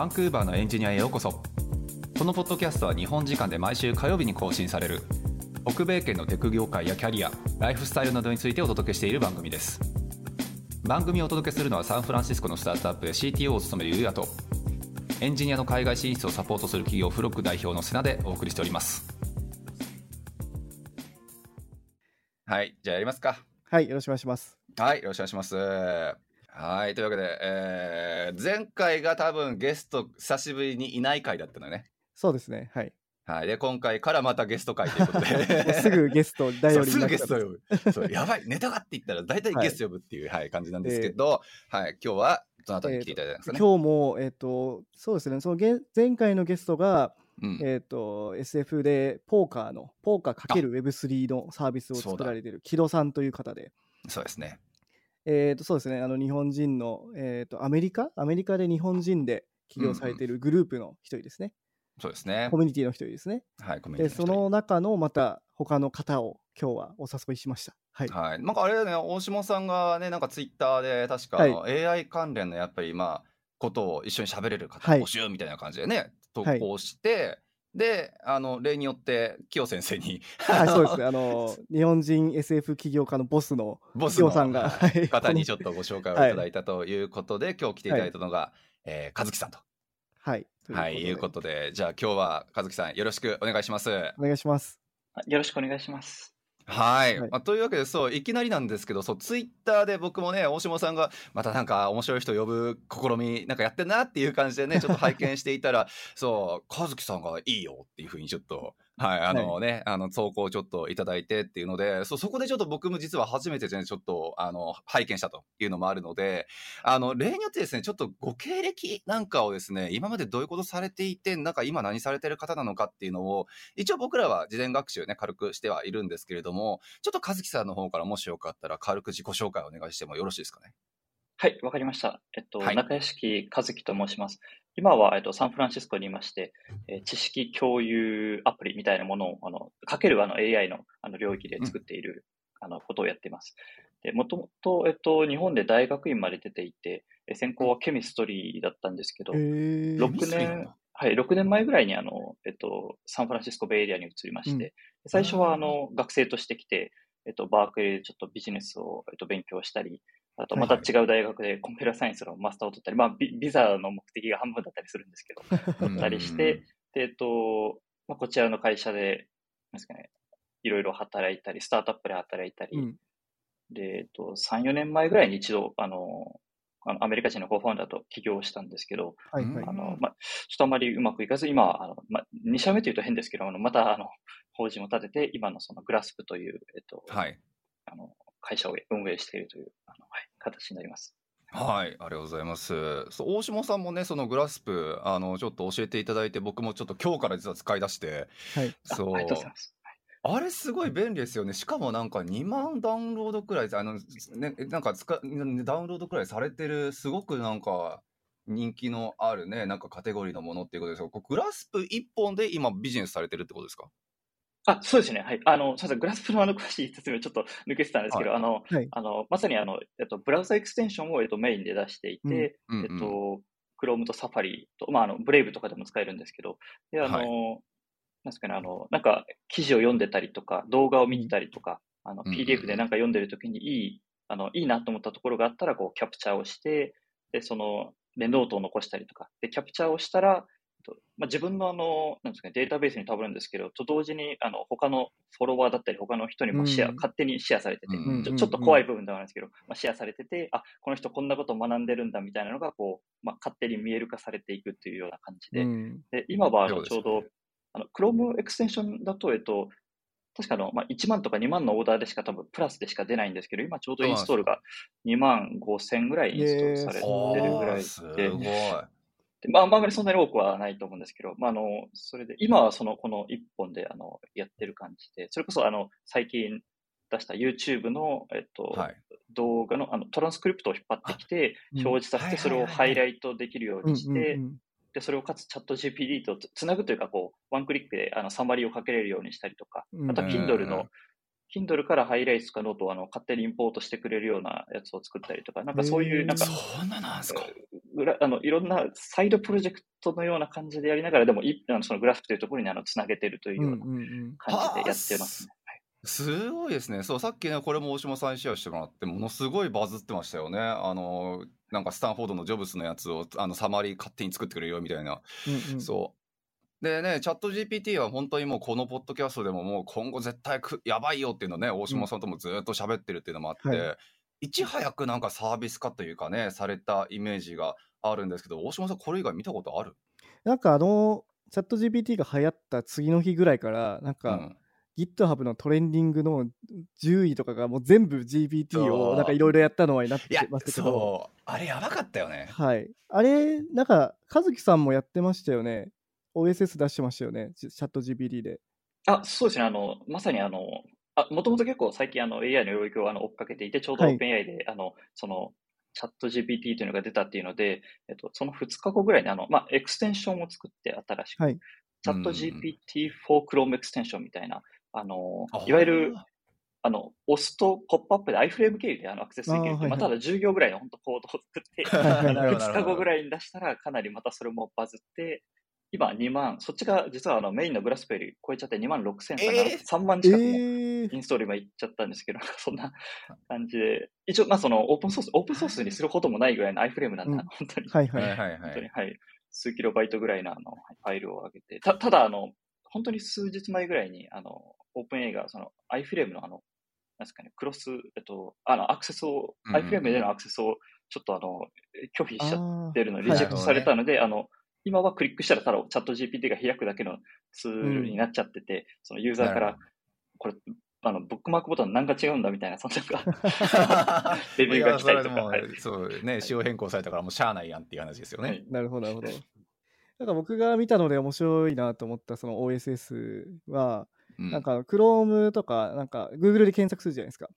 バンクーバーのエンジニアへようこそ。このポッドキャストは日本時間で毎週火曜日に更新される。北米圏のテク業界やキャリアライフスタイルなどについてお届けしている番組です。番組をお届けするのはサンフランシスコのスタートアップで CTO を務めるゆうやと。エンジニアの海外進出をサポートする企業フロック代表の瀬名でお送りしております。はいじゃあやりますか。はい、よろしくお願いします。はいよろしくお願いしますはいというわけで、えー前回が多分ゲスト久しぶりにいない回だったのよね。そうですね。はい。はい、で今回からまたゲスト会ということで。すぐゲスト、頼りそうすぐゲスト呼ぶ。そうやばいネタがって言ったら大体ゲスト呼ぶっていう、はい感じなんですけど、はい今日はどなたに来ていただいたんですかね、今日も、えっ、と、そうですね、そのげ前回のゲストが、うん。えっ、と、SF でポーカーの、ポーカー ×Web3 のサービスを作られている木戸さんという方で、そうですねえっ、と、そうですね、あの、日本人の、えっ、と、アメリカ？アメリカで日本人で起業されているグループの一人ですね。そうですね。コミュニティの一人ですね。はいコミュニで、ティその中のまた他の方を今日はお誘いしました。はい。はい、なんかあれだよね。大下さんがねなんかツイッターで確か、はい。AI 関連のやっぱりまあことを一緒に喋れる方はい。募集みたいな感じでね、投はい。稿して、であの例によって清先生にはい、そうですね。あの、日本人 SF 起業家のボスのボスさんが、はい方にちょっと。とご紹介をいただいたということで、今日来ていただいたのが、えー和樹さんと。はい。はい、いうとことで、じゃあ今日は和樹さんよろしくお願いします。お願いします。あよろしくお願いします。はい、はい。まあ、というわけでそういきなりなんですけどそうツイッターで僕もね大下さんがまたなんか面白い人呼ぶ試みなんかやってんなっていう感じでねちょっと拝見していたらそう和樹さんがいいよっていうふうにちょっとはいあのね、あの投稿をちょっといただいてっていうのでそうそこでちょっと僕も実は初めてねちょっとあの拝見したというのもあるのであの例によってですねちょっとご経歴なんかをですね今までどういうことされていてなんか今何されてる方なのかっていうのを一応僕らは事前学習ね軽くしてはいるんですけれどもちょっと和樹さんの方からもしよかったら軽く自己紹介をお願いしてもよろしいですかね？はい、わかりました。えっと、はい中屋敷和樹と申します。今は、えっと、サンフランシスコにいまして、えー知識共有アプリみたいなものを、あの、かけるあの AI のあの領域で作っている、あのことをやっています。で、もともと、えっと、日本で大学院まで出ていて、え専攻はケミストリーだったんですけど、へー。6ケミストリーなん年だ、はい、6年前ぐらいにあの、えっと、サンフランシスコベイエリアに移りまして、うん。最初はああの学生として来て、えっと、バークレーでちょっとビジネスを、えっと、勉強したり、あとまた違う大学でコンピューターサイエンスのマスターを取ったり、まあビ、ビザの目的が半分だったりするんですけど、取ったりして、で、えっと、まあ、こちらの会社で、なんですかね、いろいろ働いたり、スタートアップで働いたり、うん。で、えっと、3、4年前ぐらいに一度、あの、あのアメリカ人のコーファウンダーと起業したんですけど、はいはい。あ。の、まあ、ちょっとあまりうまくいかず、今は、あの、まあ、2社目というと変ですけど、あの、また、あの、法人を立てて、今のそのグラスプという、えっと、はい。あの、会社を運営しているという、形になります。はい、ありがとうございます。そう大下さんもね、そのグラスプ、あの、ちょっと教えていただいて、僕もちょっと今日から実は使い出して、はい。あそうありがとうございます。あれすごい便利ですよね。しかもなんか2万ダウンロードくらい、あの、ね、なんかつかダウンロードくらいされてる、すごくなんか人気のあるね、なんかカテゴリーのものっていうことですけど、こうグラスプ一本で今ビジネスされてるってことですか？あ、そうですね。はい。あの、すみません。 Glasp のあの詳しい説明をちょっと抜けてたんですけど、はあの、はい。あの、まさにあの、えっと、 browser extension を、えっと、メインで出していて、うんうんえっと、Chrome と Safari と、まあ、あの、Brave とかでも使えるんですけど、で、あの、はい。なんですかね、あの、なんか、記事を読んでたりとか、動画を見てたりとか、あの、PDF でなんか読んでるときにいい、あの、いいなと思ったところがあったら、こう、キャプチャーをして、で、その、で、ノートを残したりとか、で、キャプチャーをしたら、えっとまあ、自分のあの、なんですかね、データベースにたぶるんですけど、と同時に、あの、他のフォロワーだったり、他の人にもシェア、うん勝手にシェアされてて、うん。ちょちょっと怖い部分ではあるんですけど、まあ、シェアされてて、あ、この人こんなことを学んでるんだみたいなのが、こう、まあ、勝手に見える化されていくっていうような感じで、うん。で、今はちょうど、あの、Chrome エクステンションだと、えっと、確かあの、まあ、1万とか2万のオーダーでしか多分プラスでしか出ないんですけど、今ちょうどインストールが2万5千ぐらいインストールされてるぐらいすごい。で、でまあ、あんまりそんなに多くはないと思うんですけど、まあ、あの、それで、今はその、この1本で、あの、やってる感じで、それこそ、あの、最近出した YouTube の、えっと、はい。動画の、あの、トランスクリプトを引っ張ってきて、うん。表示させて、それをハイライトできるよううんにして、で、それをかつチャット GPT とつつなぐというか、こう、ワンクリックであの summary をかけれるようにしたりとか、うん。あと Kindle の、Kindle からハイライトとかノートをあの勝手にインポートしてくれるようなやつを作ったりとか、なんかそういう、なんか、そんななんすか。裏あのいろんなサイドプロジェクトのような感じでやりながら、でもいあのそのグラフというところにあのつなげてるというような感じでやってますね。すごいですね。そう、さっきね、これも大島さんにシェアしてもらって、ものすごいバズってましたよね。あの、なんかスタンフォードのジョブスのやつを、あの、サマリー勝手に作ってくれるよみたいな。うんうん、そう。でね、チャット GPT は本当にもうこのポッドキャストでももう今後絶対くやばいよっていうのね、大島さんともずっと喋ってるっていうのもあって、うんはい、いち早くなんかサービス化というかね、されたイメージがあるんですけど、大島さんこれ以外見たことある？なんかあの、チャット GPT が流行った次の日ぐらいから、なんか、うん。GitHub のトレンディングの10位とかがもう全部 GPT をなんかいろいろやったのはなってましたけど。あれやばかったよね。はい。あれなんか和樹さんもやってましたよね。OSS 出してましたよね。チャット GPT で。あそうですね。あのまさにあのもともと結構最近あの AI の領域をあの追っかけていてちょうど OpenAI で、はい、あのそのチャット GPT というのが出たっていうので、えっと、その2日後ぐらいにあの、まあ、 extension を作って新しく、はい、チャット GPT for Chrome エクステンションみたいな、あの、いわゆる、あの、押すとポップアップで iframe 経由であのアクセスできるまあ、ただ10行ぐらいの本当コードを作って、2日後ぐらいに出したらかなりまたそれもバズって、今2万、そっちが実はあのメインの Glasp 超えちゃって2万6000かな、えー、3万近くもインストール今いっちゃったんですけど、えー、そんな感じで、一応まあそのオープンソース、オープンソースにすることもないぐらいの iFrame なんで、うん、本当に。はいはい。本当に、はい。数キロバイトぐらいのあのファイルを上げて、たただあの、本当に数日前ぐらいに、あの、オープン A が、その、iFrame のあの、なんですかね、クロス、えっと、あの、アクセスを、うん、iFrame でのアクセスを、ちょっとあの、拒否しちゃってるの、リジェクトされたので、あの、今はクリックしたらただチャット GPT が開くだけのツールになっちゃってて、うん、そのユーザーから、これ、あの、ブックマークボタンなんか違うんだみたいな、そんな レビューが来たりとか。そうね、仕様変更されたからもうしゃあないやんっていう話ですよね。はい、なるほど、なるほど。なんか僕が見たので面白いなと思ったその OSS は、なんか Chrome とか、なんか Google で検索するじゃないですか。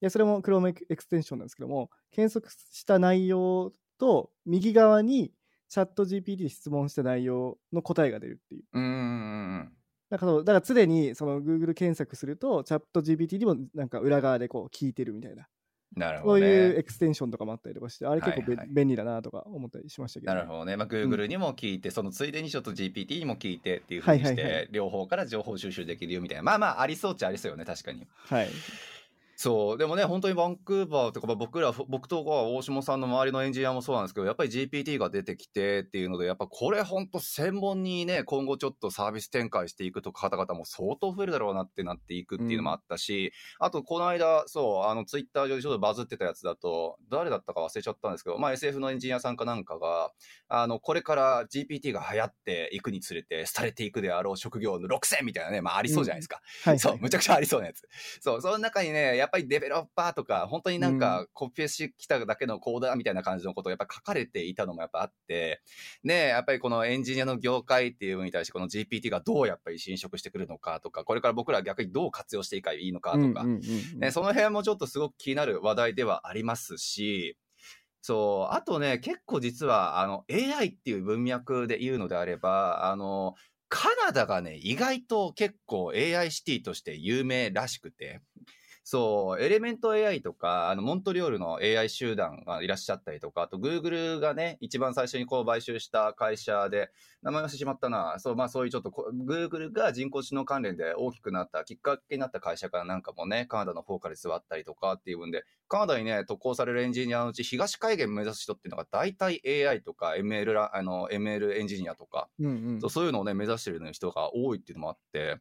で、それも Chrome エクステンションなんですけども、検索した内容と右側にチャット GPT で質問した内容の答えが出るっていう。うんなんかそうだから常にその Google 検索すると、チャット GPT にもなんか裏側でこう聞いてるみたいな。なるほど、ね、そういうエクステンションとかもあったりとかして、あれ結構、はいはい、便利だなとか思ったりしましたけど、ね、なるほどね。まあ、Google にも聞いて、うん、そのついでにちょっと GPT にも聞いてっていうふうにして、はいはいはい、両方から情報収集できるよみたいな。まあまあ、ありそうっちゃありそうよね、確かに。はい。そう。でもね本当にバンクーバーとか、まあ、僕ら僕とか大下さんの周りのエンジニアもそうなんですけどやっぱり GPT が出てきてっていうのでやっぱこれ本当専門にね今後ちょっとサービス展開していくとか方々も相当増えるだろうなってなっていくっていうのもあったし、うん、あとこの間そうあのツイッター上でちょっとバズってたやつだと誰だったか忘れちゃったんですけど、まあ、SF のエンジニアさんかなんかがあのこれから GPT が流行っていくにつれて廃れていくであろう職業の6000みたいなね、まあ、ありそうじゃないですか、うん。はい。はい、そうむちゃくちゃありそうなやつ。そうその中にねやっぱりデベロッパーとか、本当になんかコピペしてきただけのコーダーみたいな感じのことをやっぱ書かれていたのもやっぱあって、ね、やっぱりこのエンジニアの業界っていうのに対してこの GPT がどうやっぱり侵食してくるのかとか、これから僕ら逆にどう活用していけばいいのかとか、ね、その辺もちょっとすごく気になる話題ではありますし、そう、あとね、結構実は、あの、AI っていう文脈で言うのであれば、あの、カナダがね、意外と結構 AI シティとして有名らしくて、そう、エレメント AI とか、あの、モントリオールの AI 集団がいらっしゃったりとか、あと、Google がね、一番最初にこう買収した会社で、名前忘れてしまったな。そう、まあそういうちょっと、Google が人工知能関連で大きくなった、きっかけになった会社からなんかもね、カナダの方から座ったりとかっていう分で、カナダにね、特攻されるエンジニアのうち、東海岸目指す人っていうのが、大体 AI とか ML、あの、ML エンジニアとか、うんうん、そうそういうのをね、目指してる人が多いっていうのもあって、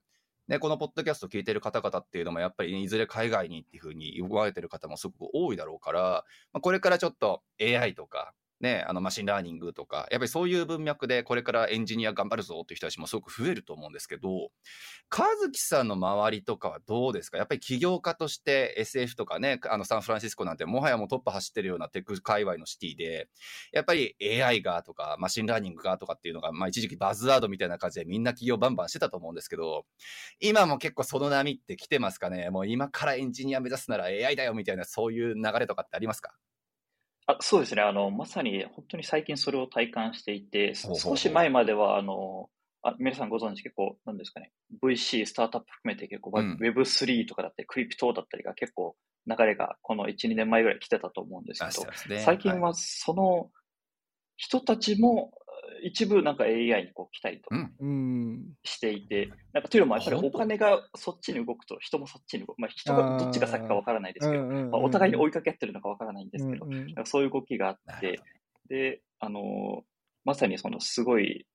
で、このポッドキャスト聞いてる方々っていうのもやっぱり、いずれ海外にっていうふうに言われてる方もすごく多いだろうから、まあ、これからちょっと AI とかね、あの machine learning とか、やっぱりそういう文脈でこれからエンジニア頑張るぞっていう人たちもすごく増えると思うんですけど、和樹さんの周りとかはどうですか？やっぱり起業家として SF とかね、あのサンフランシスコなんてもはやもうトップ走ってるような tech 界隈のシティで、やっぱり AI がとか machine learning がとかっていうのが、まあ一時期バズワードみたいな感じでみんな起業バンバンしてたと思うんですけど、今も結構その波って来てますかね？もう今からエンジニア目指すなら AI だよみたいなそういう流れとかってありますか？あそうですね。あの、まさに本当に最近それを体感していて、少し前まではあのあ皆さんご存知結構、なんですかね、VC、スタートアップ含めて結構、うん、Web3 とかだったり、クリプトだったりが結構流れがこの1、2年前ぐらい来てたと思うんですけど、ね、最近はその人たちも一部なんか AI にこう来たりとかうん。していて、なんかというのもやっぱりお金がそっちに動くと人もそっちに動く。まあ人がどっちが先かわからないですけど、まあ、お互いに追いかけ合ってるのかわからないんですけど、うんうんなんかそういう動きがあって、で、あのーまさにそのすごい、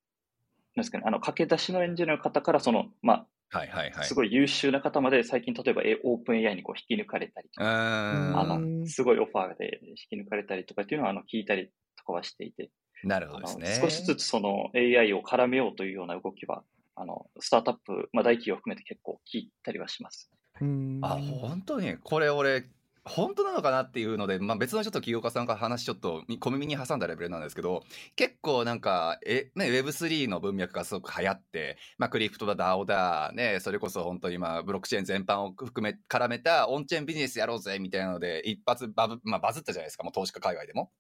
なんですかね、あの、駆け出しのエンジニアの方から、その、まあ、はいはいはい。すごい優秀な方まで、最近、例えば、えオープン AI にこう引き抜かれたりとうか。あうんの、すごいオファーで引き抜かれたりとかっていうのは、あの、聞いたりとかはしていて、なるほどですね。少しずつその AI を絡めようというような動きは、あの、スタートアップ、まあ、大企業を含めて結構聞いたりはします。うんあ、本当にこれ俺、本当なのかなっていうので、まあ、別のちょっと起業家さんから話ちょっと小耳に挟んだレベルなんですけど、結構なんか、え、ね、Web3 の文脈がすごく流行って、まあ、クリプトだ、DAO だ、ね、それこそ本当にまあ、ブロックチェーン全般を含め、絡めたオンチェーンビジネスやろうぜみたいなので、一発バブ、まあ、バズったじゃないですか、もう投資家海外でも。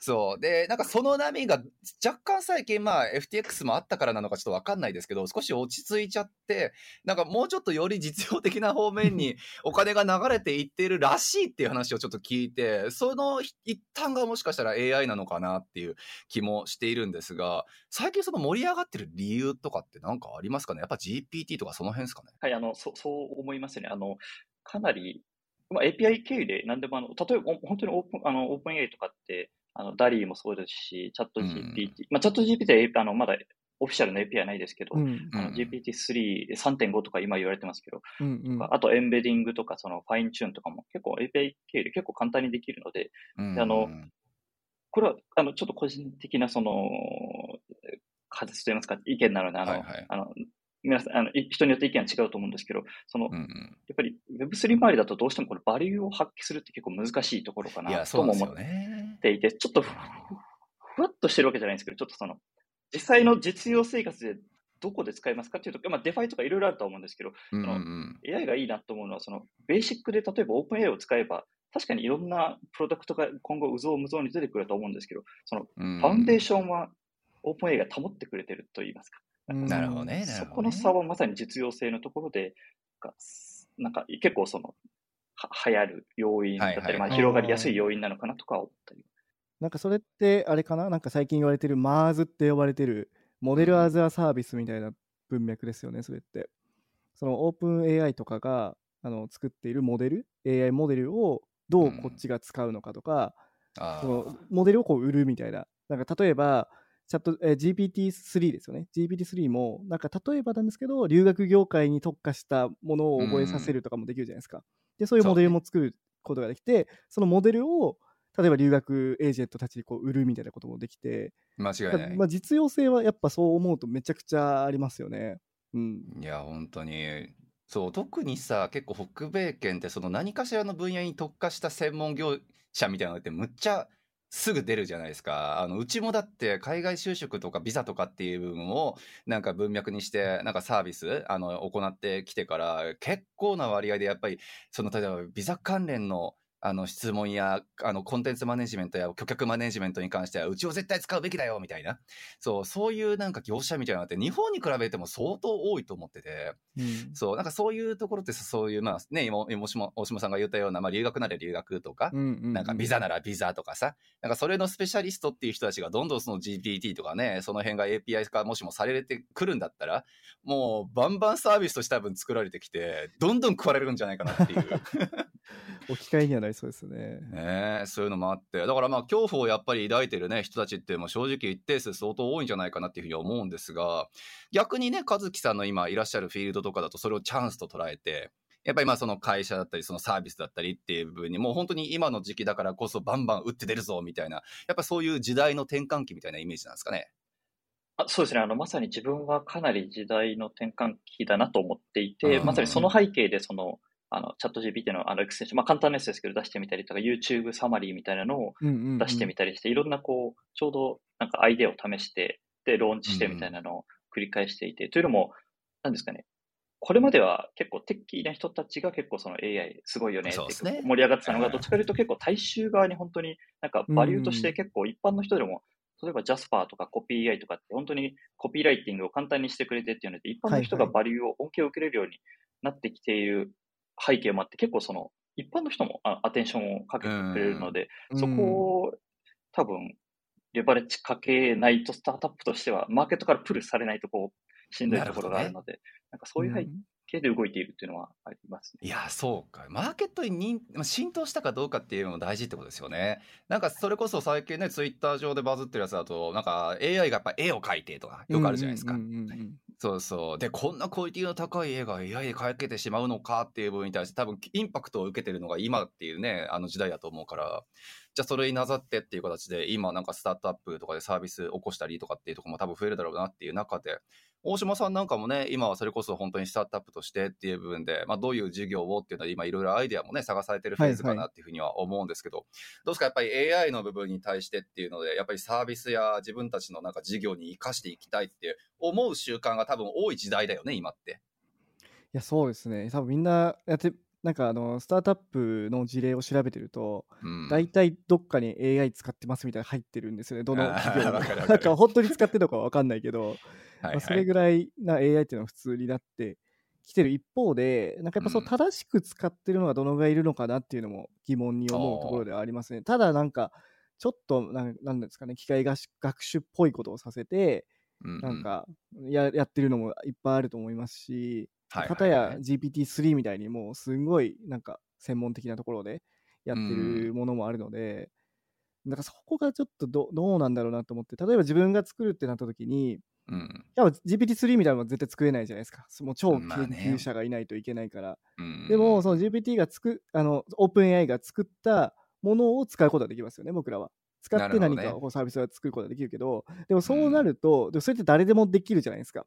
そう。で、なんかその波が若干最近まあ FTX もあったからなのかちょっとわかんないですけど、少し落ち着いちゃって、なんかもうちょっとより実用的な方面にお金が流れていってるらしいっていう話をちょっと聞いて、その一端がもしかしたら AI なのかなっていう気もしているんですが、最近その盛り上がってる理由とかって何かありますかね？やっぱ GPT とかその辺ですかね？はい、あの、そそう思いますね。あの、かなり、まあ、API 経由で何でもあの、例えば本当にオープン、あの、オープン AI とかって、あの、ダリーもそうですし、チャット GPT、まあ、チャット GPT はあの、まだオフィシャルの API はないですけど、うん。あのうん。GPT3、3.5とか今言われてますけど、うんうん。あとエンベディングとか、そのファインチューンとかも結構 API 経由で結構簡単にできるので、うん。あのこれは、あの、ちょっと個人的な、その、仮説といいますか、意見なので、あの、はいはい。あの、皆さん、あの、い人によって意見は違うと思うんですけど、その、うんうんやっぱり Web3 周りだとどうしてもこれ value を発揮するって結構難しいところかなとも思っ。ていて、ちょっとふふわっとしてるわけじゃないんですけど、ちょっとその、実際の実用生活でどこで使いますかっていうと、まあ、 DeFi とかいろいろあると思うんですけど、うんうのん AI がいいなと思うのは、その、ベーシックで例えば OpenAI を使えば、確かにいろんなプロダクトが今後、うぞうむぞうに出てくると思うんですけど、その、うん。 foundation は OpenAI が保ってくれてると言いますか？うんなるほどね。なそるほどねこの差はまさに実用性のところで、がなんか結構その、は流行る要因だったり、はいはいまあ、広がりやすい要因なのかなとか思ったり。なんかそれってあれかな？なんか最近言われてる MARS って呼ばれてるモデルアザーサービスみたいな文脈ですよね、それって。そのオープン AI とかがあの作っているモデル、AI モデルをどうこっちが使うのかとか、あそのーモデルをこう売るみたいな。なんか例えば、チャット、えー GPT-3 ですよね。GPT-3 も、なんか例えばなんですけど、留学業界に特化したものを覚えさせるとかもできるじゃないですか。で、そういうモデルも作ることができて、そのモデルを、例えば留学エージェントたちにこう売るみたいなこともできて、間違いない。まあ、実用性はやっぱそう思うとめちゃくちゃありますよね。うん。いや、本当に。そう、特にさ、結構北米圏ってその何かしらの分野に特化した専門業者みたいなのってむっちゃすぐ出るじゃないですか。あの、うちもだって海外就職とかビザとかっていう部分をなんか文脈にして、なんかサービス、あの、行ってきてから結構な割合でやっぱり、その、例えばビザ関連のあの質問やあのコンテンツマネジメントや顧客マネジメントに関してはうちを絶対使うべきだよみたいな。そうそういうなんか業者みたいなのって日本に比べても相当多いと思ってて。うん。そうなんかそういうところってそういうまあね今今大島大島さんが言ったような、まあ、留学なら留学とか、うんうんうん。なんかビザならビザとかさ、なんかそれのスペシャリストっていう人たちがどんどんその GPT とかね、その辺が API 化もしもされてくるんだったら、もうバンバンサービスとして多分作られてきて、どんどん食われるんじゃないかなっていう。置き換えにはなりそうですね。ねえそういうのもあって、だからまあ恐怖をやっぱり抱いてるね、人たちってもう正直一定数相当多いんじゃないかなっていうふうに思うんですが、逆にね、和樹さんの今いらっしゃるフィールドとかだとそれをチャンスと捉えて、やっぱりまあその会社だったり、そのサービスだったりっていう部分に、もう本当に今の時期だからこそバンバン打って出るぞみたいな、やっぱそういう時代の転換期みたいなイメージなんですかね。あそうですね。あの、まさに自分はかなり時代の転換期だなと思っていて、うんまさにその背景で、その、あの、チャット GPT のあのエクステンション、まあ簡単なやつですけど出してみたりとか、YouTube サマリーみたいなのをうんうんうん。出してみたりして、いろんなこう、ちょうどなんかアイデアを試して、で、ローンチしてみたいなのを繰り返していて、というのも、なんですかね、これまでは結構テッキーな人たちが結構その AI すごいよねって盛り上がってたのが、どっちかというと結構大衆側に本当になんかバリューとして結構一般の人でも、例えばジャスパーとかコピー AI とかって本当にコピーライティングを簡単にしてくれてっていうので、一般の人がバリューを恩恵を受けれるようになってきている背景もあって、結構その一般の人もあアテンションをかけてくれるので、そこを多分レバレッジかけないと、スタートアップとしては、マーケットからプルされないと、こう、しんどいところがあるので、なんかそういう背景で動いているっていうのはありますね。いや、そうか。マーケットに浸透したかどうかっていうのも大事ってことですよね。なんかそれこそ最近ね、ツイッター上でバズってるやつだと、なんか AI がやっぱ絵を描いてとかよくあるじゃないですか。そうそう。で、こんなクオリティの高い絵が AI で描けてしまうのかっていう部分に対して多分インパクトを受けてるのが今っていうね、あの時代だと思うから、じゃあそれになざってっていう形で今なんかスタートアップとかでサービス起こしたりとかっていうところも多分増えるだろうなっていう中で大島さんなんかもね今はそれこそ本当にスタートアップとしてっていう部分で、まあ、どういう事業をっていうのは今いろいろアイデアもね探されてるフェーズかなっていうふうには思うんですけど、はいはい、どうですか？やっぱり AI の部分に対してっていうのでやっぱりサービスや自分たちのなんか事業に生かしていきたいって思う習慣が多分多い時代だよね今って。いやそうですね。多分みんなやってなんかあのスタートアップの事例を調べてると、うん、大体どっかに AI 使ってますみたいな入ってるんですよね、どの企業も。なんか本当に使ってるのかわかんないけど、はいはい、まあ、それぐらいな AI っていうのは普通になってきてる一方で、なんかやっぱそう正しく使ってるのがどのぐらいいるのかなっていうのも疑問に思うところではありますね。ただなんか、ちょっとなんなんですかね、機械学習っぽいことをさせて、なんかややってるのもいっぱいあると思いますし、かたや GPT-3 みたいにもうすんごいなんか専門的なところでやってるものもあるので、うん、なんかそこがちょっとどどうなんだろうなと思って例えば自分が作るってなった時に、うん、やっぱ GPT-3 みたいなのは絶対作れないじゃないですか。もう超研究者がいないといけないから、まあね、でもその GPT が作あのオープン AI が作ったものを使うことができますよね僕らは。使って何かをサービスを作ることができるけど、どね、でもそうなると、うん、でもそれって誰でもできるじゃないですか。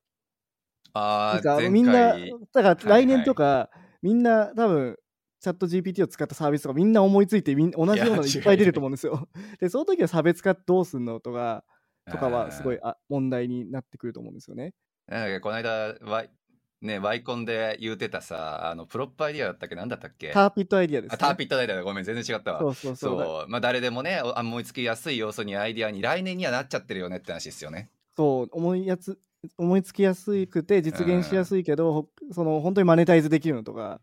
ああ、みんな、だから来年とか、はいはい、みんな多分、 ChatGPT を使ったサービスとかみんな思いついてみん同じようなのいっぱい出ると思うんですよ。で、その時は差別化どうすんのとか、とかはすごいあ問題になってくると思うんですよね。なんかこの間、ワイね、ワイコンで言うてたさ、あのプロップアイディアだったっけ？なんだったっけ tarpit idea です、ね、ターピットアイディアごめん、全然違ったわ。そうそうそう。まあ、誰でもね、思いつきやすい要素にアイディアに来年にはなっちゃってるよねって話ですよね。そう、思いやつ思いつきやすくて実現しやすいけど、その本当にマネタイズできるのとか、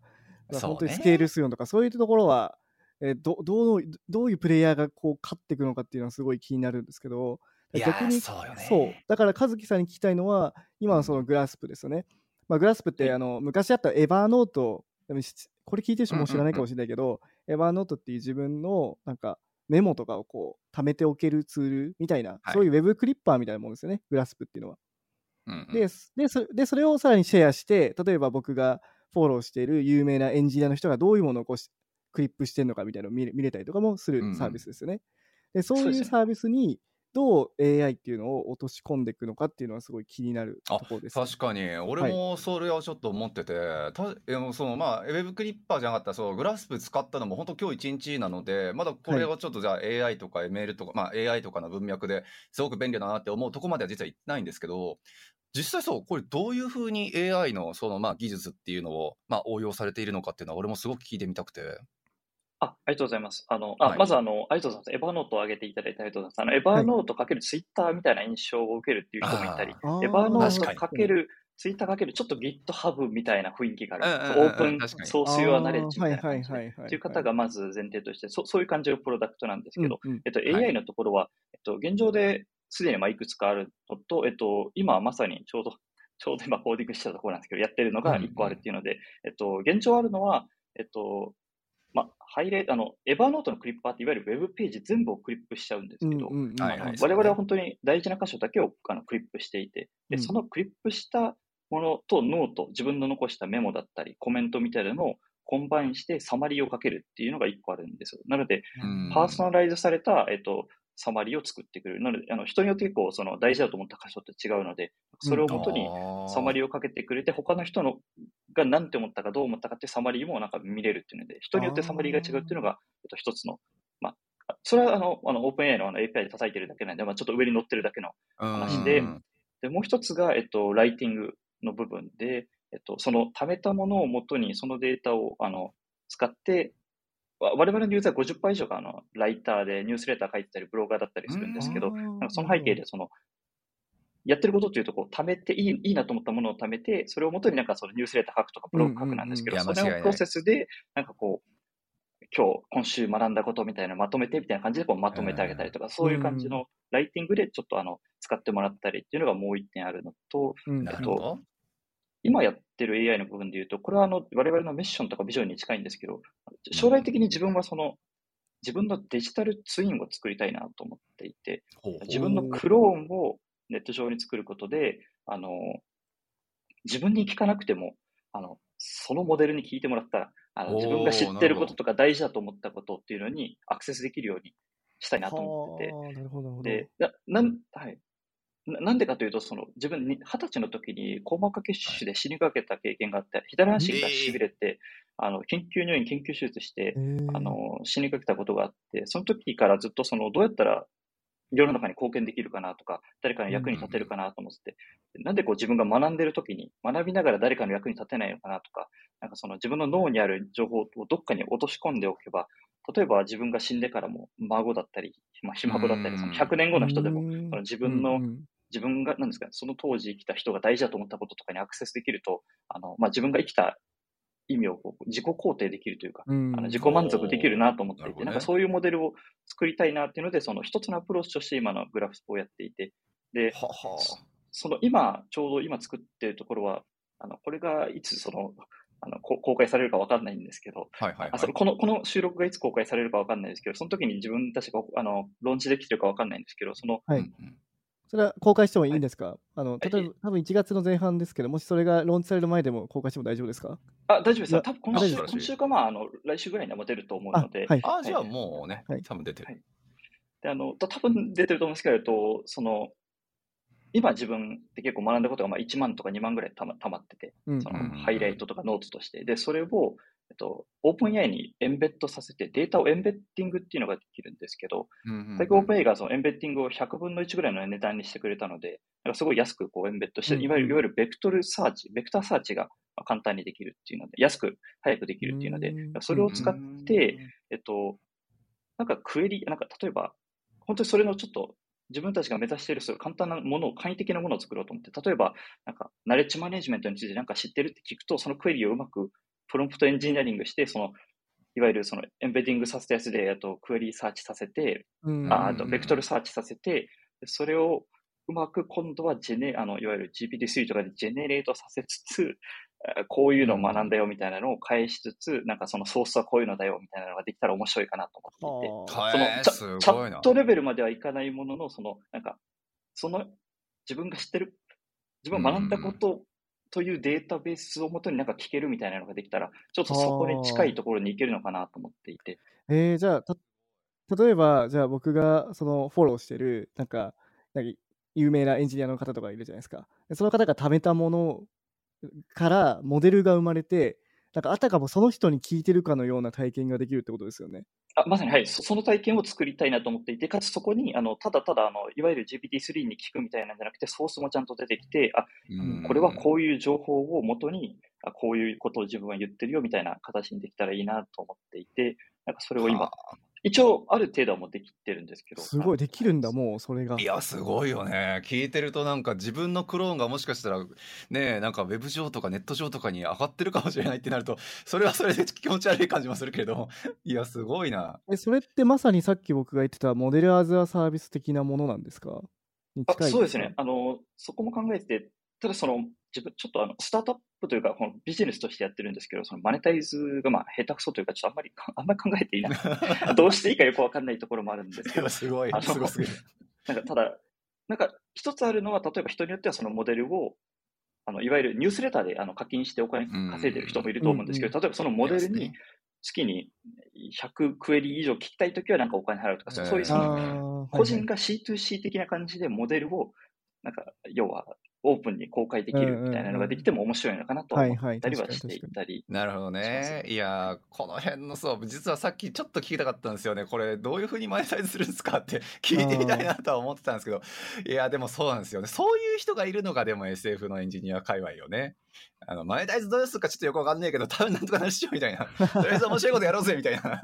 本当にスケールするのとか、そういうところは、えー、どどうどういうプレイヤーがこう勝っていくのかっていうのはすごい気になるんですけど、逆にそう、ね、だから和樹さんに聞きたいのは、今のそのグラスプですよね。まあ、グラスプって、あの昔あったエヴァーノート、これ聞いてる人も知らないかもしれないけど、エヴァーノートっていう自分のなんかメモとかをこう貯めておけるツールみたいな、はい、そういうウェブクリッパーみたいなものですよね、グラスプっていうのは。うんうん、ででそでそれをさらにシェアして例えば僕がフォローしている有名なエンジニアの人がどういうものをこうクリップしてるのかみたいなのを見れ見れたりとかもするサービスですよね。うんうん、でそういうサービスにどう AI っていうのを落とし込んでいくのかっていうのはすごい気になるところです、ね、確かに。俺もそれはちょっと思ってて、はい、たそのまあウェブクリッパーじゃなかったらそうグラスプ使ったのも本当今日一日なのでまだこれはちょっとじゃあ AI とかメールとか、まあ、AI とかの文脈ですごく便利だなって思うとこまでは実は言ってないんですけど実際そう、これどういうふうに AI のそのまあ技術っていうのをまあ応用されているのかっていうのは俺もすごく聞いてみたくて。あありがとうございます。あの、あ、はい、まずあの、ありがとうございます。エヴァーノートを上げていただいてありがとうございます。あの、エヴァーノートかけるツイッターみたいな印象を受けるっていう人もいたり、エヴァーノートかけるツイッターかけるちょっと GitHub みたいな雰囲気がある。オープンソース用アナレッジみたいな感じで。っていう方がまず前提として、そそういう感じのプロダクトなんですけど、えっと、AI のところは、えっと、現状ですでにまあいくつかあるのと、えっと、今まさにちょうど ちょうど今コーディングしたところなんですけど、やってるのが1個あるっていうので、えっと、現状あるのは、えっと、まあ、ハイレあの、エヴァーノートのクリッパーっていわゆるウェブページ全部をクリップしちゃうんですけど、我々は本当に大事な箇所だけをあのクリップしていて、で、そのクリップしたものとノート、自分の残したメモだったり、コメントみたいなのを combine して summary をかけるっていうのが1個あるんですよ。なので、パーソナライズされた、えっと、 summary を作ってくれる。なので、あの人によって結構その大事だと思った箇所って違うので、それをもとに summary をかけてくれて、他の人のが何て思ったかどう思ったかって summary もなんか見れるっていうので、人によって summary が違うっていうのが、えっと、一つの、まあ、それはあの、あの、オープン AI のあの API で叩いてるだけなんで、まあ、ちょっと上に乗ってるだけの話で、で、もう一つが、えっと、ライティングの部分で、えっと、その貯めたものをもとに、そのデータを、あの、使って、我々のユーザー50%以上があのライターでニュースレター書いてたり、ブロガーだったりするんですけど、なんかその背景でその、やってることっていうと、こう、貯めていい、いいなと思ったものを貯めて、それをもとになんかそのニュースレター書くとか、ブログ書くなんですけど、それをプロセスで、なんかこう、今日、今週学んだことみたいなまとめてみたいな感じでこうまとめてあげたりとか、そういう感じのライティングでちょっとあの使ってもらったりっていうのがもう一点あるのと、なるほど。今やってる AI の部分で言うと、これはあの我々のミッションとかビジョンに近いんですけど、将来的に自分はその自分のデジタルツインを作りたいなと思っていて、自分のクローンをネット上に作ることで、あの、自分に聞かなくても、あの、そのモデルに聞いてもらったら、あの自分が知ってることとか大事だと思ったことっていうのにアクセスできるようにしたいなと思ってて。なるほど。で、な、なん、はい。なんでかというと、その自分に二十歳の時に硬膜下血腫で死にかけた経験があって、左足がしびれて、あの緊急入院、緊急手術して、あの死にかけたことがあって、その時からずっとそのどうやったら世の中に貢献できるかなとか、誰かの役に立てるかなと思って、うん、なんでこう自分が学んでる時に学びながら誰かの役に立てないのかなとか、なんかその自分の脳にある情報をどっかに落とし込んでおけば、例えば自分が死んでからも孫だったり、まあ、ひ孫だったり、その100年後の人でも、その自分の、自分が、なんですか、その当時生きた人が大事だと思ったこととかにアクセスできると、あの、まあ、自分が生きた意味をこう自己肯定できるというか、うん、あの自己満足できるなと思っていて、な、ね,、んかそういうモデルを作りたいなっていうので、その一つのアプローチとして今のグラフスポをやっていて、で、はは。その今、ちょうど今作っているところは、あのこれがいつそのあの公開されるか分かんないんですけど、はいはいはい、あそのこのこの収録がいつ公開されるか分かんないですけど、その時に自分たちがあのローンチできてるか分かんないんですけど、その、はい、それは公開してもいいんですか、はい、あの例えば、多分1月の前半ですけど、もしそれがローンチされる前でも公開しても大丈夫ですか？あ大丈夫です。多分今週今週か、まあ、あの来週ぐらいにはも出ると思うので。あ、はい、あじゃあもうね、はい、多分出てる。はい、であの多分出てると思うんですけど、その今自分って結構学んだことがまあ1万とか2万ぐらいたまたまってて、うん、そのハイライトとかノートとして、で、それをえっと、オープン AI にエンベッドさせて、データを embedding っていうのができるんですけど、最近オープン AI がそのエンベッティングを100分の1ぐらいの値段にしてくれたので、なんかすごい安くこう embed して、いわゆるいわゆるベクトルサーチ、 vector search が簡単にできるっていうので、安く早くできるっていうので、それを使って、えっと、なんかクエリ、なんか例えば、本当にそれのちょっと自分たちが目指しているそういう簡単なものを、簡易的なものを作ろうと思って、例えば、なんか、 knowledge management についてなんか知ってるって聞くと、そのクエリをうまく prompt engineering して、その、いわゆるその embedding させたやつで、あとクエリサーチさせて、ああとベクトルサーチさせて、それをうまく今度はジェネ、あの、いわゆる GPT-3 とかで generate させつつ、こういうのを学んだよみたいなのを返しつつ、なんかそのソースはこういうのだよみたいなのができたら面白いかなと思っていて、そのチャットレベルまではいかないものの、その、なんか、その自分が知ってる、自分が学んだことというデータベースをもとになんか聞けるみたいなのができたら、ちょっとそこに近いところに行けるのかなと思っていて。えー、じゃあ、例えば、じゃあ僕がそのフォローしてる、なんか、なんか有名なエンジニアの方とかいるじゃないですか。その方が貯めたものからモデルが生まれて、なんかあたかもその人に聞いてるかのような体験ができるってことですよね。あまさに、はい。そ、その体験を作りたいなと思っていて、かつそこにあのただただあのいわゆる GPT-3 に聞くみたいなんじゃなくて、ソースもちゃんと出てきて、あこれはこういう情報をもとにあ、こういうことを自分は言ってるよみたいな形にできたらいいなと思っていて、なんかそれを今、一応、ある程度はもうできてるんですけど。すごい、できるんだ、もう、それが。いや、すごいよね。聞いてると、なんか自分のクローンがもしかしたら、ね、なんかウェブ上とかネット上とかに上がってるかもしれないってなると、それはそれで気持ち悪い感じもするけど、いや、すごいな。え、それってまさにさっき僕が言ってたモデルアズアサービス的なものなんですか？あそうですね。あの、そこも考えてて、ただその、自分、ちょっとあの、スタートアップというか、このビジネスとしてやってるんですけど、そのマネタイズがまあ下手くそというか、ちょっとあんまり、あんまり考えていない。どうしていいかよくわかんないところもあるんですけど。すごい、すごすぎる。なんかただ、なんか一つあるのは、例えば人によってはそのモデルを、あのいわゆるニュースレターであの課金してお金稼いでる人もいると思うんですけど、例えばそのモデルに月に100クエリ以上聞きたいときはなんかお金払うとか、そういうその個人が C2C 的な感じでモデルを、なんか要はオープンに公開できるみたいなのができても面白いのかなと思ったりはしていたり。なるほどね。いやこの辺のそう、実はさっきちょっと聞きたかったんですよね。これどういうふうにマネタイズするんですかって 聞いてみたいなとは思ってたんですけど、いや、でもそうなんですよね。そういう人がいるのがでも SF のエンジニア界隈よね。あの、マネタイズどうするかちょっとよくわかんないけど、多分なんとかなるっしょみたいな。とりあえず面白いことやろうぜみたいな。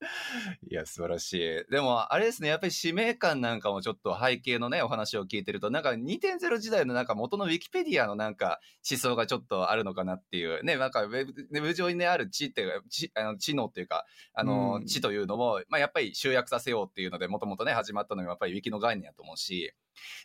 いや、素晴らしい。でも、あれですね、やっぱり使命感なんかもちょっと背景のね、お話を聞いてると、なんか2.0時代のなんか元のウィキペディアのなんか思想がちょっとあるのかなっていう、ね、なんかウェブウェブ上にね、ある知っていうか、知あの知能っていうか、あの、うん、知というのも、まあやっぱり集約させようっていうので、もともとね、始まったのがやっぱりウィキの概念やと思うし、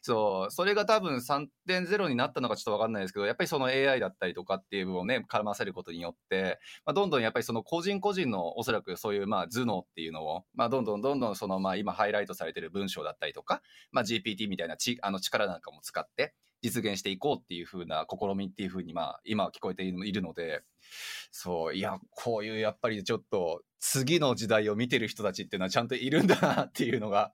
そう、それが多分3.0になったのかちょっとわかんないですけど、やっぱりその AI だったりとかっていう部分をね、絡ませることによって、まあ、どんどんやっぱりその個人個人のおそらくそういうまあ頭脳っていうのを、まあ、どんどんどんどんそのまあ今ハイライトされてる文章だったりとか、まあ、GPT みたいなちあの力なんかも使って実現していこうっていう風な試みっていう風にまあ今は聞こえているので、そう、いや、こういうやっぱりちょっと次の時代を見てる人たちっていうのはちゃんといるんだなっていうのが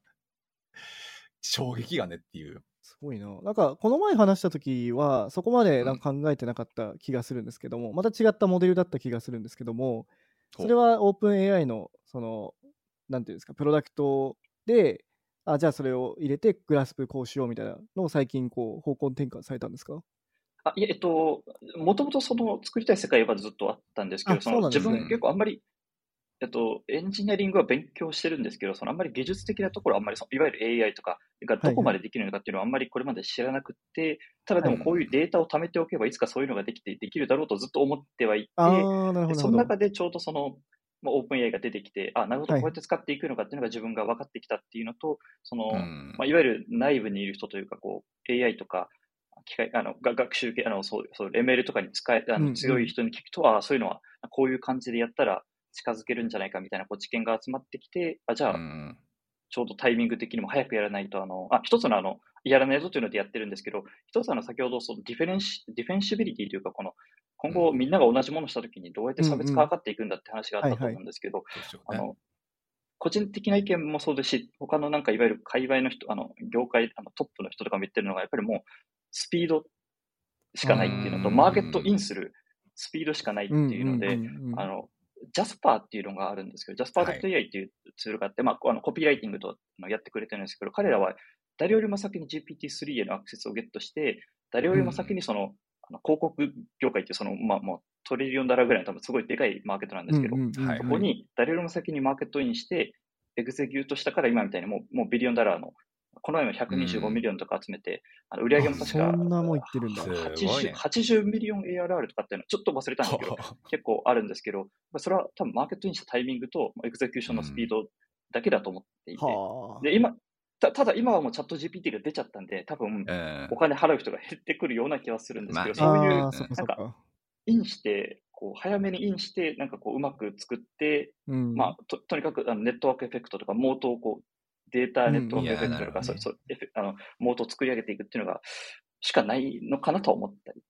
衝撃がねっていう。すごいな。なんか、この前話した時は、そこまでなんか考えてなかった気がするんですけども、うん、また違ったモデルだった気がするんですけども、それはオープン AI の、その、なんていうんですか、プロダクトで、あ、じゃあそれを入れて、グラスプこうしようみたいなのを最近、こう、方向転換されたんですか？あいえっと、もともとその作りたい世界はずっとあったんですけど、その自分結構あんまりえっと、エンジニアリングは勉強してるんですけど、そのあんまり技術的なところ、あんまりそいわゆる AI とかがどこまでできるのかっていうのはあんまりこれまで知らなくて、ただでもこういうデータを貯めておけばいつかそういうのができてできるだろうとずっと思ってはいて、その中でちょうどその、まあ、 OpenAI が出てきて、あ、なるほど、こうやって使っていくのかっていうのが自分が分かってきたっていうのと、その、まあ、いわゆる内部にいる人というか、こう、AI とか、機械、あの、学習系、あの、そう、そう、ML とかに使え、あの、強い人に聞くと、うんうん、あそういうのは、こういう感じでやったら、近づけるんじゃないかみたいなこう知見が集まってきて、あじゃあ、ちょうどタイミング的にも早くやらないと、あの、あ、一つのあの、やらないぞというのでやってるんですけど、一つあの、先ほどそのディフェレンシ、 defensibility というか、この、今後みんなが同じものをしたときにどうやって差別化かっていくんだって話があったと思うんですけど、あの、個人的な意見もそうですし、他のなんかいわゆる界隈の人、あの、業界、あのトップの人とかも言ってるのが、やっぱりもう、スピードしかないっていうのと、マーケットインするスピードしかないっていうので、あの、ジャスパーっていうのがあるんですけど、ジャスパー .ai っていうツールがあって、はい、まあ、あのコピーライティングとやってくれてるんですけど、彼らは誰よりも先に GPT-3 へのアクセスをゲットして、誰よりも先にその、うん、あの広告業界っていうその、まあ、もう trillion dollar ぐらいの多分すごいでかいマーケットなんですけど、そこに誰よりも先にマーケットインして、 execute したから今みたいにもうもう billion dollar のこの前も125 million とか集めて、あの売り上げも確か、そんなもんいってるんだ。80, 80 million ARR とかっていうのはちょっと忘れたんですけど、結構あるんですけど、それは多分マーケットインしたタイミングと execution のスピードだけだと思っていて、で今たただ今はもうチャット GPT が出ちゃったんで、多分お金払う人が減ってくるような気はするんですけど、そういう、なんか、インして、こう早めにインして、なんかこううまく作って、うん、まあと、とにかくあの network effect とか、 moat をこう data network effect とか、そうそうあの moat を作り上げていくっていうのが、しかないのかなと思ったり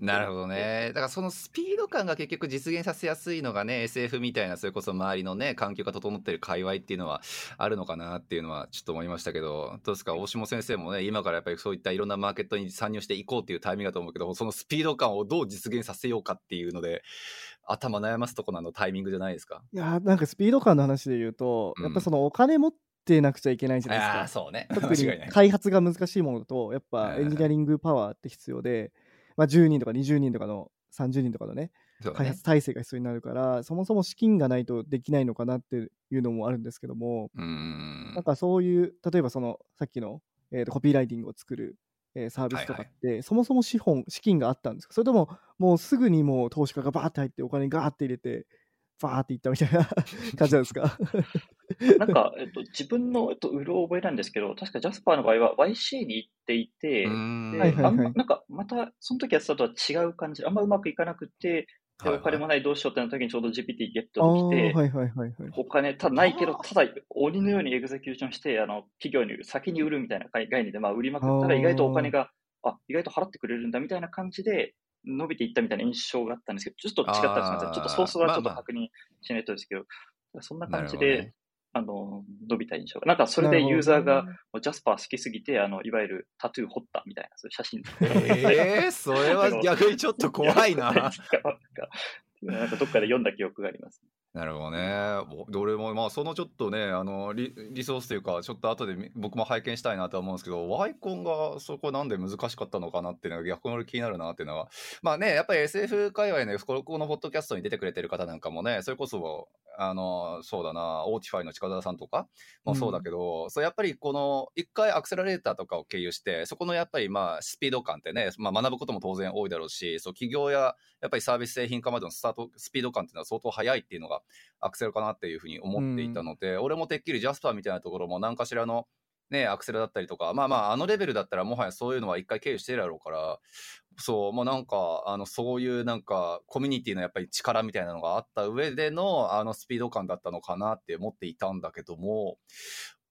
なるほどね。だからそのスピード感が結局実現させやすいのがね、SF みたいな、それこそ周りのね、環境が整ってる界隈っていうのはあるのかなっていうのはちょっと思いましたけど、どうですか、大下先生もね、今からやっぱりそういったいろんなマーケットに参入していこうっていうタイミングだと思うけど、そのスピード感をどう実現させようかっていうので、頭悩ますとこなのタイミングじゃないですか？いやなんかスピード感の話で言うと、うん、やっぱそのお金持ってなくちゃいけないじゃないですか。そうね。特に開発が難しいものだと、やっぱエンジニアリングパワーって必要で、まあ、10人とか20人とかの30人とかのね、ね。開発体制が必要になるから、そもそも資金がないとできないのかなっていうのもあるんですけども、ん。なんかそういう、例えばそのさっきの、えーと、コピーライティングを作る、えー、サービスとかって、はいはい、そもそも資本、資金があったんですか？それとも、もうすぐにもう投資家がバーって入って、お金ガーって入れて、バーっていったみたいな 感じなんですか？なんか、えっと、自分の、えっと、うろ覚えなんですけど、確かジャスパーの場合は YC に行っていて、で、あんま、なんか、また、その時やってたとは違う感じ、あんまうまくいかなくて、で、お金もないどうしようってなった時にちょうど GPT ゲットできて、はいはいはいはい、お金ただないけど、ただ鬼のようにエグゼキューションして、あの、企業に先に売るみたいな概念で、まあ、売りまくったら意外とお金が、あ、意外と払ってくれるんだみたいな感じで、伸びていったみたいな印象があったんですけど、ちょっと違ったらすみません。ちょっとソースはちょっと確認しないとですけど、まあまあ、そんな感じで、あの、伸びた印象が。なんかそれでユーザーが、ジャスパー好きすぎて、あの、いわゆるタトゥー彫ったみたいな、そういう写真。ええー、それは逆にちょっと怖いな。なんかどっかで読んだ記憶があります。なるほどね。俺も、まあ、そのちょっとね、あのリ、リソースというか、ちょっと後で僕も拝見したいなとは思うんですけど、ワイコンがそこなんで難しかったのかなっていうのが逆に気になるなっていうのは、まあね、やっぱり SF 界隈ね、ここのポッドキャストに出てくれてる方なんかもね、それこそ、あの、そうだな、オーティファイの近澤さんとかもそうだけど、うん、そうやっぱりこの、一回アクセラレーターとかを経由して、そこのやっぱりまあ、スピード感ってね、まあ、学ぶことも当然多いだろうし、そう、起業や、やっぱりサービス製品化までのスタート、スピード感っていうのは相当速いっていうのが、アクセルかなっていうふうに思っていたので、うん、俺もてっきりジャスパーみたいなところも何かしらの、ね、アクセルだったりとか、まあまあ、あのレベルだったらもはやそういうのは一回経由してるだろうから、そう、もうなんか、あの、そういうなんか、コミュニティのやっぱり力みたいなのがあった上での、あのスピード感だったのかなって思っていたんだけども、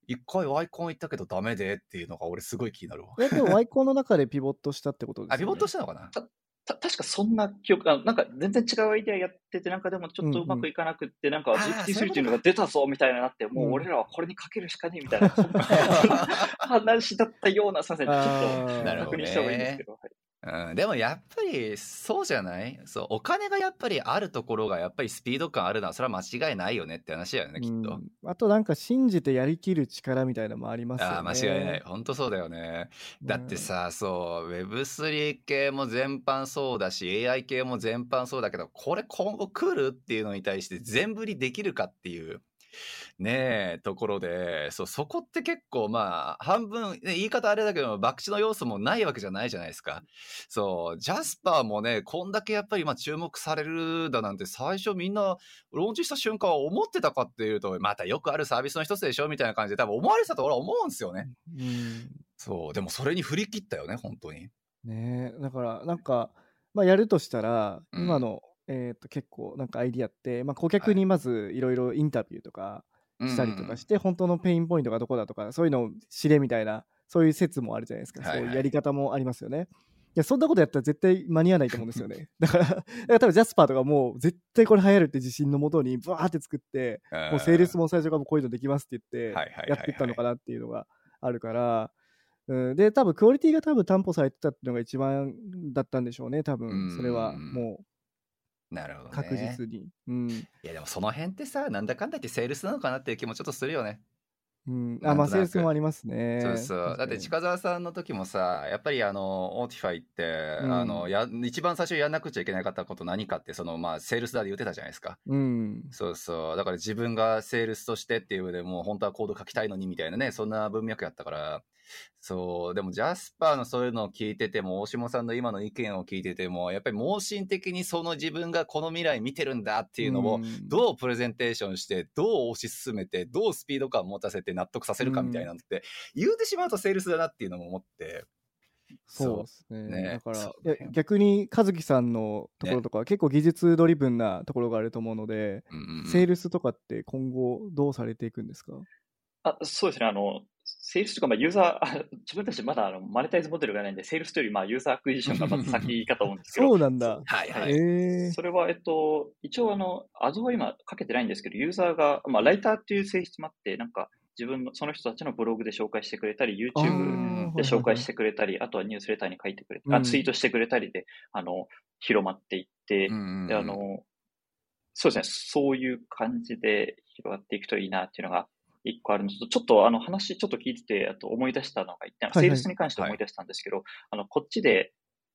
一回ワイコン行ったけどダメでっていうのが俺すごい気になるわ。え、でもワイコンの中でピボットしたってことですか、ね、あ、ピボットしたのかな？た確かそんな記憶、あなんか全然違うアイデアやってて、なんかでもちょっとうまくいかなくって、うんうん、なんか GPT-3 っていうのが出たぞみたいななって、もう俺らはこれにかけるしかねえみたいな、話だったような、すみません、ちょっと確認した方がいいんですけど。はいうん、でもやっぱりそうじゃない？そうお金がやっぱりあるところがやっぱりスピード感あるのはそれは間違いないよねって話だよねきっと、あとなんか信じてやりきる力みたいなのもありますよね。あ間違いない。本当そうだよね。だってさ、うん、そう Web3 系も全般そうだし AI 系も全般そうだけどこれ今後来るっていうのに対して全振りできるかっていう ねえ、ところで、そう、そこって結構まあ、半分、ね、言い方あれだけど、博打の要素もないわけじゃないじゃないですか。そう、ジャスパーもね、こんだけやっぱりまあ注目されるだなんて、最初みんな、ローンチした瞬間は思ってたかっていうと、またよくあるサービスの一つでしょみたいな感じで多分思われてたと俺は思うんですよね。うん。そう、でもそれに振り切ったよね、本当に。ねだから、なんか、まあ、やるとしたら、今の、うん、えっ、と、結構なんかアイディアって、まあ、顧客にまずいろいろインタビューとか、はいしたりとかして、本当の pain point がどこだとかそういうのを知れみたいなそういう説もあるじゃないですか、そういうやり方もありますよね。いやそんなことやったら絶対間に合わないと思うんですよね。だからだから多分ジャスパーとかもう絶対これ流行るって自信のもとにバーって作ってもうセールスも最初からこういうのできますって言ってやっていったのかなっていうのがあるから。うん、で多分クオリティが多分担保されてたっていうのが一番だったんでしょうね多分。それはもうなるほど、ね、確実に、うん、いやでもその辺ってさなんだかんだ言ってセールスなのかなっていう気もちょっとするよね。うん、あまあセールスもありますね。そうそう。だって近澤さんの時もさやっぱりあのオーティファイって、うん、あのや一番最初やんなくちゃいけなかったこと何かってそのまあセールスだで言ってたじゃないですか、うん、そうそう。だから自分がセールスとしてっていう上でもう本当はコード書きたいのにみたいなねそんな文脈やったからそう、でもジャスパーのそういうのを聞いてても、大島さんの今の意見を聞いてても、やっぱり盲信的にその自分がこの未来見てるんだっていうのを、どうプレゼンテーションして、どう推し進めて、どうスピード感を持たせて納得させるかみたいなのって、言うてしまうとセールスだなっていうのも思って。そうですね。ね。だから、逆に和樹さんのところとか、ね、結構技術ドリブンなところがあると思うので、うんうん、セールスとかって今後どうされていくんですか？あそうですね。あの、セールスとか、まあ、ユーザー、自分たちまだあのマネタイズモデルがないんで、セールスというより、まあ、 user acquisition がまず先かと思うんですけど。そうなんだ。はいはい。えそれは、えっと、一応、あの、アドは今かけてないんですけど、ユーザーが、まあ、ライターっていう性質もあって、なんか、自分の、その人たちのブログで紹介してくれたり、YouTube で紹介してくれたり、あとはニュースレターに書いてくれたり、あツイートしてくれたりで、あの、広まっていって、で、あの、そうですね、そういう感じで広がっていくといいなっていうのが一個あるのと、ちょっとあの話ちょっと聞いてて、あと思い出したのが一点、セールスに関して思い出したんですけど、はい、あの、こっちで、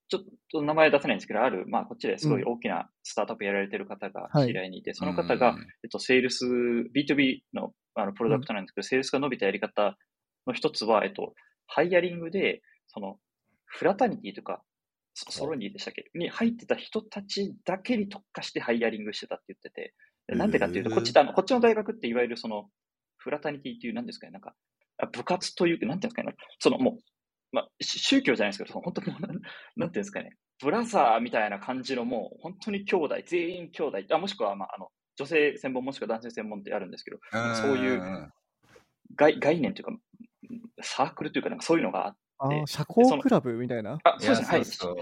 ちょっと名前出せないんですけど、ある、まあ、こっちですごい大きなスタートアップやられてる方が知り合いにいて、はい、その方が、えっと、セールス、B2B のあのプロダクトなんですけど、うん、セールスが伸びたやり方の一つは、えっと、ハイアリングで、その、フラタニティとか、ソロニーでしたっけ？に入ってた人たちだけに特化してハイアリングしてたって言ってて、なんでかっていうと、こっちこっちの大学っていわゆるその、フラタニティっていう、なんですかね、なんか、部活というか、なんていうんですかね、そのもう、まあ、宗教じゃないですけど、本当に、なんていうんですかね、ブラザーみたいな感じのもう、本当に兄弟、全員兄弟、あもしくは、まあ、あの、女性専門もしくは男性専門ってあるんですけど、そういう概概念というか、サークルというか、なんかそういうのがあって。あ社交クラブみたいな？あ、そうです。ね、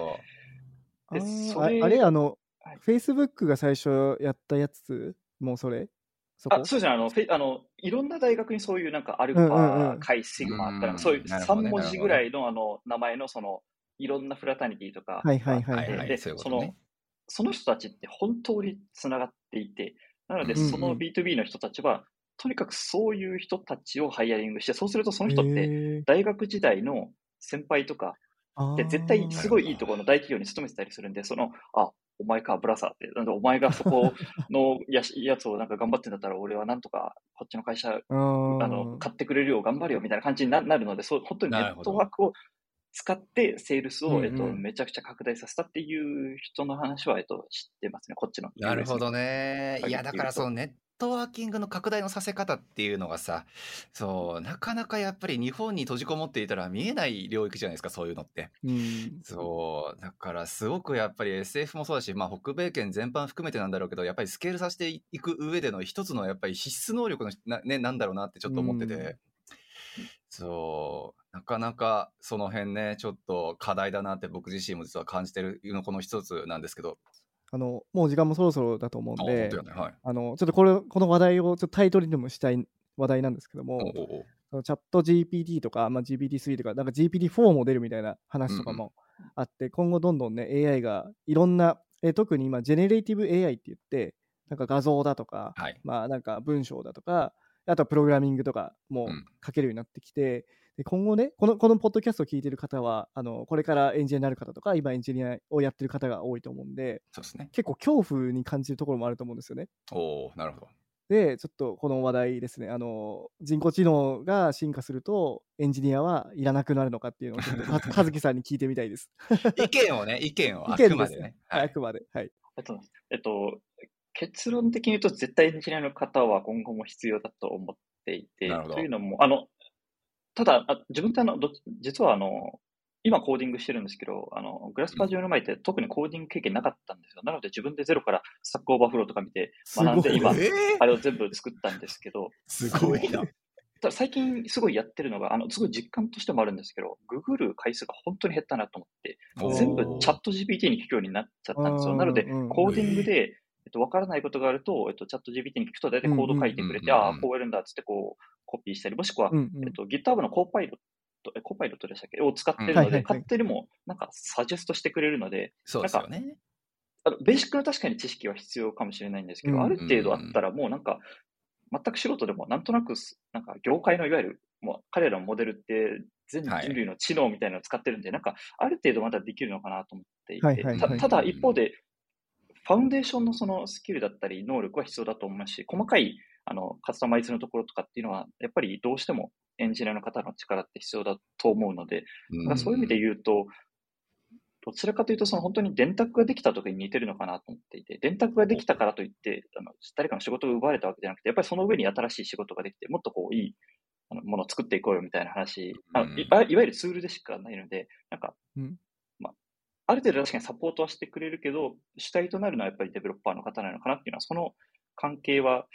はい。ああれ、あの、フェイスブックが最初やったやつもうそれあそうですね。あのフェあの、いろんな大学にそういうなんかアルファ、カイ、シグマあったら、そういう3文字ぐらいのあの名前のそのいろんなフラタニティとか、はいはいはい、はい、で、そのその人たちって本当につながっていて、なので、その B2B の人たちは、とにかくそういう人たちをハイアリングして、そうするとその人って大学時代の先輩とか、で絶対すごいいいところの大企業に勤めてたりするんで、その、あ、お前か、ブラザーって。なんで、お前がそこのや やつをなんか頑張ってんだったら、俺はなんとか、こっちの会社、あの、買ってくれるよ、頑張るよ、みたいな感じになるので、そう、本当にネットワークを使ってセールスを、えっと、めちゃくちゃ拡大させたっていう人の話は、えっと、知ってますね、こっちの。なるほどね。いや、だからそのネットワーキングの拡大のさせ方っていうのがさ、そう、なかなかやっぱり日本に閉じこもっていたら見えない領域じゃないですか、そういうのって。うん、そう、だからすごくやっぱり SF もそうだし、まあ北米圏全般含めてなんだろうけど、やっぱりスケールさせていく上での一つのやっぱり必須能力のな,、ね、なんだろうなってちょっと思ってて。うんそう、なかなかその辺ね、ちょっと課題だなって僕自身も実は感じてるのこの一つなんですけど。あのもう時間もそろそろだと思うんで、あ、ね。はい、あのちょっとこれこの話題をちょっとタイトルにもしたい話題なんですけども、おおチャット GPT とか、まあ、GPT-3 とか、なんか GPT-4 も出るみたいな話とかもあって、うんうん、今後どんどんね、AI がいろんな、え特に今、 generative AI って言って、なんか画像だとか、はい、まあなんか文章だとか、あとはプログラミングとかも書けるようになってきて、うん、で今後ねこの、このポッドキャストを聞いてる方は、あのこれからエンジニアになる方とか、今エンジニアをやってる方が多いと思うんで、そうですね、結構恐怖に感じるところもあると思うんですよね。おなるほど。で、ちょっとこの話題ですね、あの人工知能が進化すると、エンジニアはいらなくなるのかっていうのを、ちょっと 和樹さんに聞いてみたいです。意見をね、意見を、あくまでね。はい、あくまで。はい。えっと、結論的に言うと、絶対エンジニアの方は今後も必要だと思っていて、というのも、あの、ただ、あ自分ってあの、実はあの、今コーディングしてるんですけど、あの、グラスパージュの前って特にコーディング経験なかったんですよ。なので自分でゼロからスタックオーバーフローとか見て学んで今、あれを全部作ったんですけど。すごいな。ただ最近すごいやってるのが、あの、すごい実感としてもあるんですけど、ググる回数が本当に減ったなと思って、全部チャット GPT に聞くようになっちゃったんですよ。なので、コーディングで、と、わからないことがあると、えっと、チャット GPT に聞くと大体コード書いてくれて、ああ、こうやるんだっつってこう、コピーしたり、もしくは、うんうん、えっと、GitHub のコーパイロット、コパイロットでしたっけ？を使ってるので、勝手にも、なんか、サジェストしてくれるので、そうですよね。あのベーシックな確かに知識は必要かもしれないんですけど、ある程度あったらもうなんか、全く素人でもなんとなく、なんか業界のいわゆる、もう彼らのモデルって全人類の知能みたいなのを使ってるんで、はい、なんかある程度まだできるのかなと思っていて、ただ一方で、ファウンデーションのそのスキルだったり能力は必要だと思いますし、細かいあの、カスタマイズのところとかっていうのは、やっぱりどうしてもエンジニアの方の力って必要だと思うので、うん、そういう意味で言うと、どちらかというと、その本当に電卓ができた時に似てるのかなと思っていて、電卓ができたからといって、あの誰かの仕事が奪われたわけじゃなくて、やっぱりその上に新しい仕事ができて、もっとこういいあのものを作っていこうよみたいな話、あのいわゆるツールでしかないので、なんか、うん。まあ、ある程度確かにサポートはしてくれるけど、主体となるのはやっぱりデベロッパーの方なのかなっていうのは、その関係は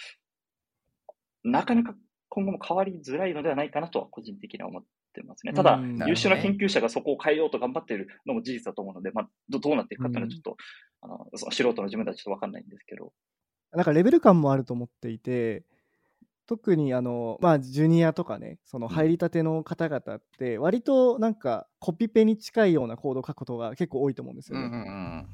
なかなか今後も変わりづらいのではないかなとは個人的には思ってますね。ただ、優秀な研究者がそこを変えようと頑張っているのも事実だと思うので、まあ、どうなっていくかっていうのはちょっと、あの素人の自分たちと分かんないんですけど。なんかレベル感もあると思っていて、特にあの、まあ、ジュニアとかね、その入りたての方々って、割となんかコピペに近いようなコードを書くことが結構多いと思うんですよね。うんうんうん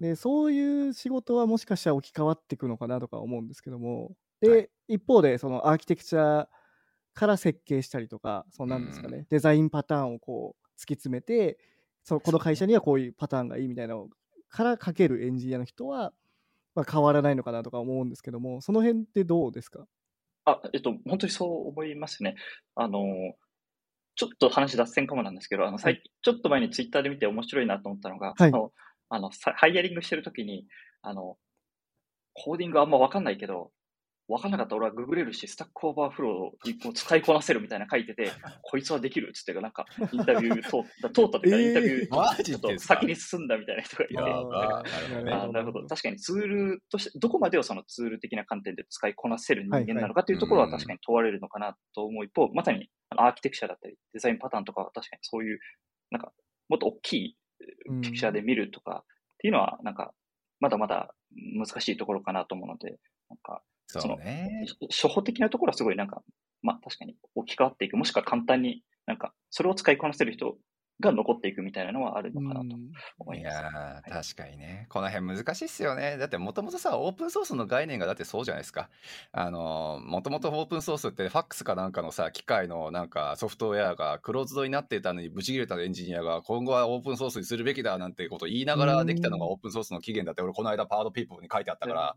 でそういう仕事はもしかしたら置き換わっていくのかなとか思うんですけども。で、はい、一方でそのアーキテクチャから設計したりとかそうなんですかね、デザインパターンをこう突き詰めてそのこの会社にはこういうパターンがいいみたいなのからかけるエンジニアの人は、まあ、変わらないのかなとか思うんですけどもその辺ってどうですか？あ、えっと、本当にそう思いますね。あの、ちょっと話脱線かもなんですけど、あの、最近、ちょっと前にツイッターで見て面白いなと思ったのが、はい、その、あの、ハイヤリングしてるときに、あの、コーディングあんまわかんないけど、分かんなかったら俺はググれるし、スタックオーバーフローを使いこなせるみたいな書いてて、こいつはできるっつって、なんか、インタビュー通った、通ったというか、インタビュー、ちょっと先に進んだみたいな人がいて、なるほど。確かにツールとして、どこまでをそのツール的な観点で使いこなせる人間なのかというところは確かに問われるのかなと思う一方、まさにアーキテクチャだったり、デザインパターンとかは確かにそういう、なんか、もっと大きいピクチャーで見るとかっていうのは、なんか、まだまだ難しいところかなと思うので、なんか、そうね。初歩的なところはすごいなんか、まあ確かに置き換わっていく。もしくは簡単になんか、それを使いこなせる人が残っていくみたいなのはあるのかなと思います。いや確かにね。この辺難しいっすよね。だってもともとさ、オープンソースの概念がだってそうじゃないですか。あの、もともとオープンソースってファックスかなんかのさ、機械のなんかソフトウェアがクローズドになっていたのにブチ切れたエンジニアが今後はオープンソースにするべきだなんてことを言いながらできたのがオープンソースの起源だって俺この間パワードピーポーに書いてあったから、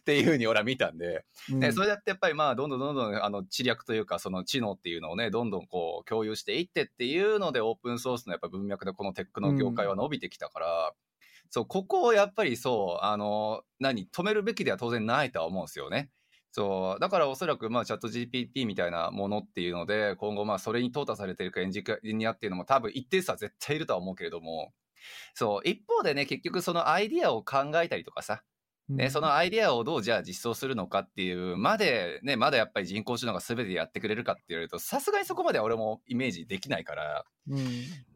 っていうふうに俺は見たんで、ね、それだってやっぱりまあどんどんどんどんあの知略というかその知能っていうのをね、どんどんこう共有していってっていうのでオープンソースのやっぱ文脈でこのテックの業界は伸びてきたから、うん、そうここをやっぱりそうあの何止めるべきでは当然ないとは思うんですよね。そうだからおそらくまあチャット GPT みたいなものっていうので今後まあそれに淘汰されてるかエンジニアっていうのも多分一定数は絶対いるとは思うけれどもそう一方でね結局そのアイディアを考えたりとかさね、そのアイデアをどうじゃあ実装するのかっていうまで、ね、まだやっぱり人工知能が全てやってくれるかって言われるとさすがにそこまで俺もイメージできないから、うん、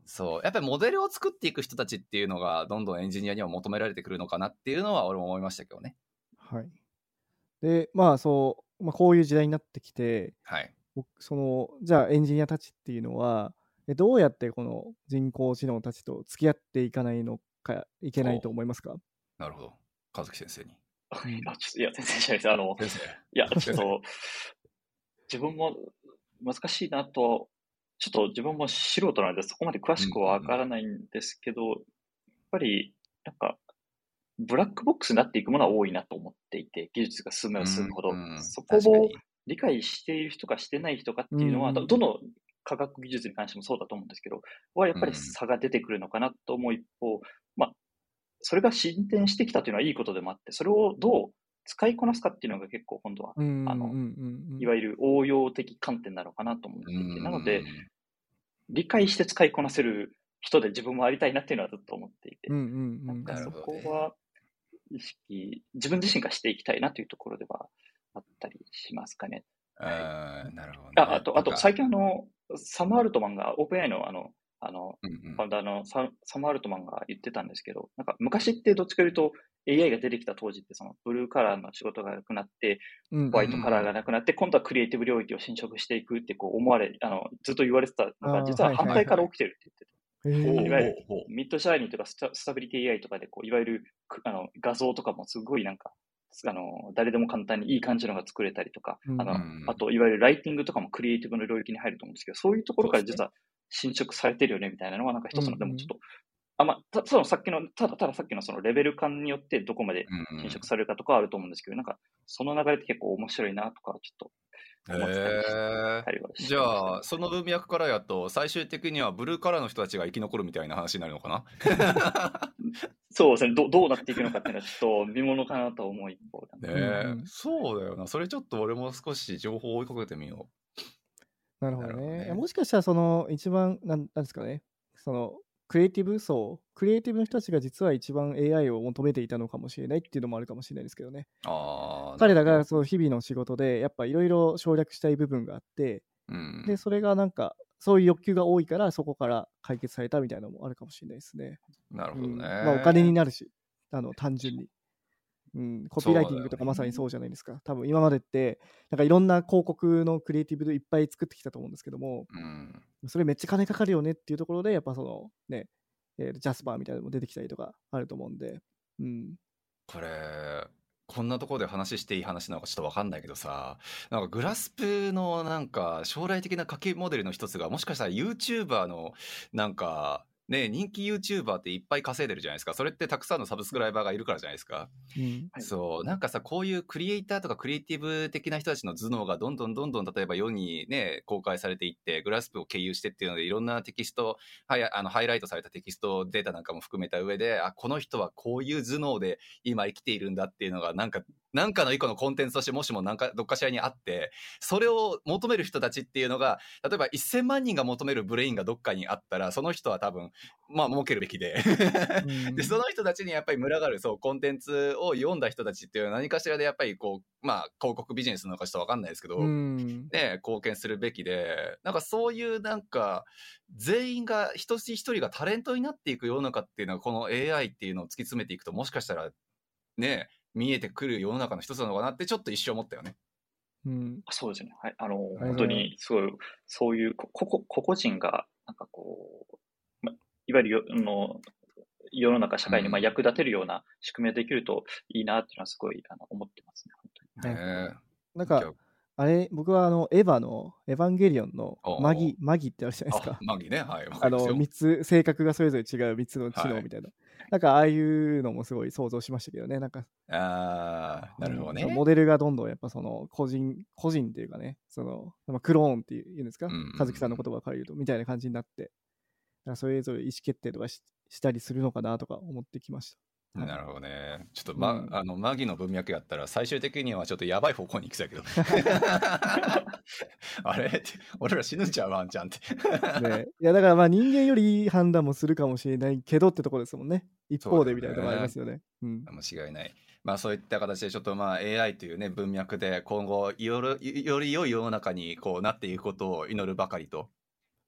そうやっぱりモデルを作っていく人たちっていうのがどんどんエンジニアには求められてくるのかなっていうのは俺も思いましたけどね。はい、でまあそう、まあ、こういう時代になってきて、はい、そのじゃあエンジニアたちっていうのはどうやってこの人工知能たちと付き合っていかないのかいけないと思いますか？なるほど。和樹先生に。あちょっといや、全然いです。あの、いや、ちょっと、自分も難しいなと、ちょっと自分も素人なので、そこまで詳しくはわからないんですけど、うんうん、やっぱり、なんか、ブラックボックスになっていくものは多いなと思っていて、技術が進めば進むほど、うんうん、そこを理解している人かしてない人かっていうのは、うんうん、どの科学技術に関してもそうだと思うんですけど、はやっぱり差が出てくるのかなと思う一方、まあ、それが進展してきたというのはいいことでもあって、それをどう使いこなすかっていうのが結構今度は、あの、いわゆる応用的観点なのかなと思っていて、なので、理解して使いこなせる人で自分もありたいなっていうのはずっと思っていて、なんかそこは意識、自分自身がしていきたいなというところではあったりしますかね。はい、なるほど、ね、ああと、あと、最近あの、サム・アルトマンが OpenAI のあの、あの、うんうん、ファウンダーのササム・アルトマンが言ってたんですけど、なんか昔ってどっちかというと AI が出てきた当時ってそのブルーカラーの仕事がなくなって、ホワイトカラーがなくなって、今度はクリエイティブ領域を侵食していくってこう思われ、あの、ずっと言われてたのが、実は反対から起きてるって言ってた。いわゆるミッドシャイニーとかスタビリティ AI とかでこう、いわゆるあの画像とかもすごいなんか、あの誰でも簡単にいい感じのが作れたりとか、あのあといわゆるライティングとかもクリエイティブの領域に入ると思うんですけど、そういうところから実は侵食されてるよねみたいなのは、なんか一つの、でもちょっと、あまあ、たそのさっきの、ただたださっきのそのレベル感によってどこまで侵食されるかとかあると思うんですけど、なんかその流れって結構面白いなとか、ちょっと思ってたりしじゃあ、その文脈からやと、最終的にはブルーカラーの人たちが生き残るみたいな話になるのかな？そうですね。ど、どうなっていくのかっていうのは、ちょっと見ものかなと思う一方だね。ねそうだよな、それちょっと俺も少し情報を追いかけてみよう。なるほどね。ねもしかしたら、その、一番、なんなんですかね、その、クリエイティブ層、クリエイティブの人たちが実は一番 AI を求めていたのかもしれないっていうのもあるかもしれないですけどね。あ彼らがそう日々の仕事で、やっぱいろいろ省略したい部分があって、うん、で、それがなんか、そういう欲求が多いから、そこから解決されたみたいなのもあるかもしれないですね。なるほどね。うん、まあ、お金になるし、あの単純に。うん、コピーライティングとかまさにそうじゃないですか。多分今までって、なんかいろんな広告のクリエイティブでいっぱい作ってきたと思うんですけども、うん、それめっちゃ金かかるよねっていうところで、やっぱそのね、えー、ジャスパーみたいなのも出てきたりとかあると思うんで、うん。これ、こんなところで話していい話なのかちょっとわかんないけどさ、なんかグラスプのなんか将来的な家計モデルの一つがもしかしたら YouTuber のなんかね、人気 YouTuber っていっぱい稼いでるじゃないですか。それってたくさんのサブスクライバーがいるからじゃないですか。うん、そう。なんかさ、こういうクリエイターとかクリエイティブ的な人たちの頭脳がどんどんどんどん例えば世にね、公開されていって、グラスプを経由してっていうので、いろんなテキスト、はい、あのハイライトされたテキストデータなんかも含めた上で、あ、この人はこういう頭脳で今生きているんだっていうのが、なんかなんかの一個のコンテンツとしてもしもなんかどっかしらにあってそれを求める人たちっていうのが例えば1000万人が求めるブレインがどっかにあったらその人は多分まあ儲けるべきで。でその人たちにやっぱり群がるそうコンテンツを読んだ人たちっていうのは何かしらでやっぱりこうまあ広告ビジネスなのかちょっと分かんないですけど、ね、貢献するべきでなんかそういうなんか全員が一人一人がタレントになっていく世の中っていうのはこの AI っていうのを突き詰めていくともしかしたらね見えてくる世の中の一つなのかなってちょっと一瞬思ったよね。うん、そうですね。はい。あの、本当にすごい、そういう個々個々人が、なんかこう、ま、いわゆるよの世の中、社会にまあ役立てるような仕組みができるといいなっていうのはすごいあの思ってますね、本当に。ね、なんか、あれ、僕はあの、エヴァの、エヴァンゲリオンのマギ、マギってあるじゃないですか。マギね、はい。あの、3つ、性格がそれぞれ違う3つの知能みたいな。はい、なんか、ああいうのもすごい想像しましたけどね。なんか、ああ、なるほどね。モデルがどんどんやっぱその、個人、個人っていうかね、その、まあ、クローンっていうんですか、和樹さんの言葉から言うと、みたいな感じになって、それぞれ意思決定とかししたりするのかなとか思ってきました。なるほどね。ちょっと、ま、うん、あの、マギの文脈やったら、最終的にはちょっとやばい方向に行きそうやけど。あれ？って、俺ら死ぬんちゃうワンちゃんって。ね、いや、だからまあ人間よりいい判断もするかもしれないけどってところですもんね。一方でみたいなところありますよね。うん、間違いない。まあそういった形でちょっとまあ AI というね文脈で今後よりより良い世の中にこうなっていくことを祈るばかりと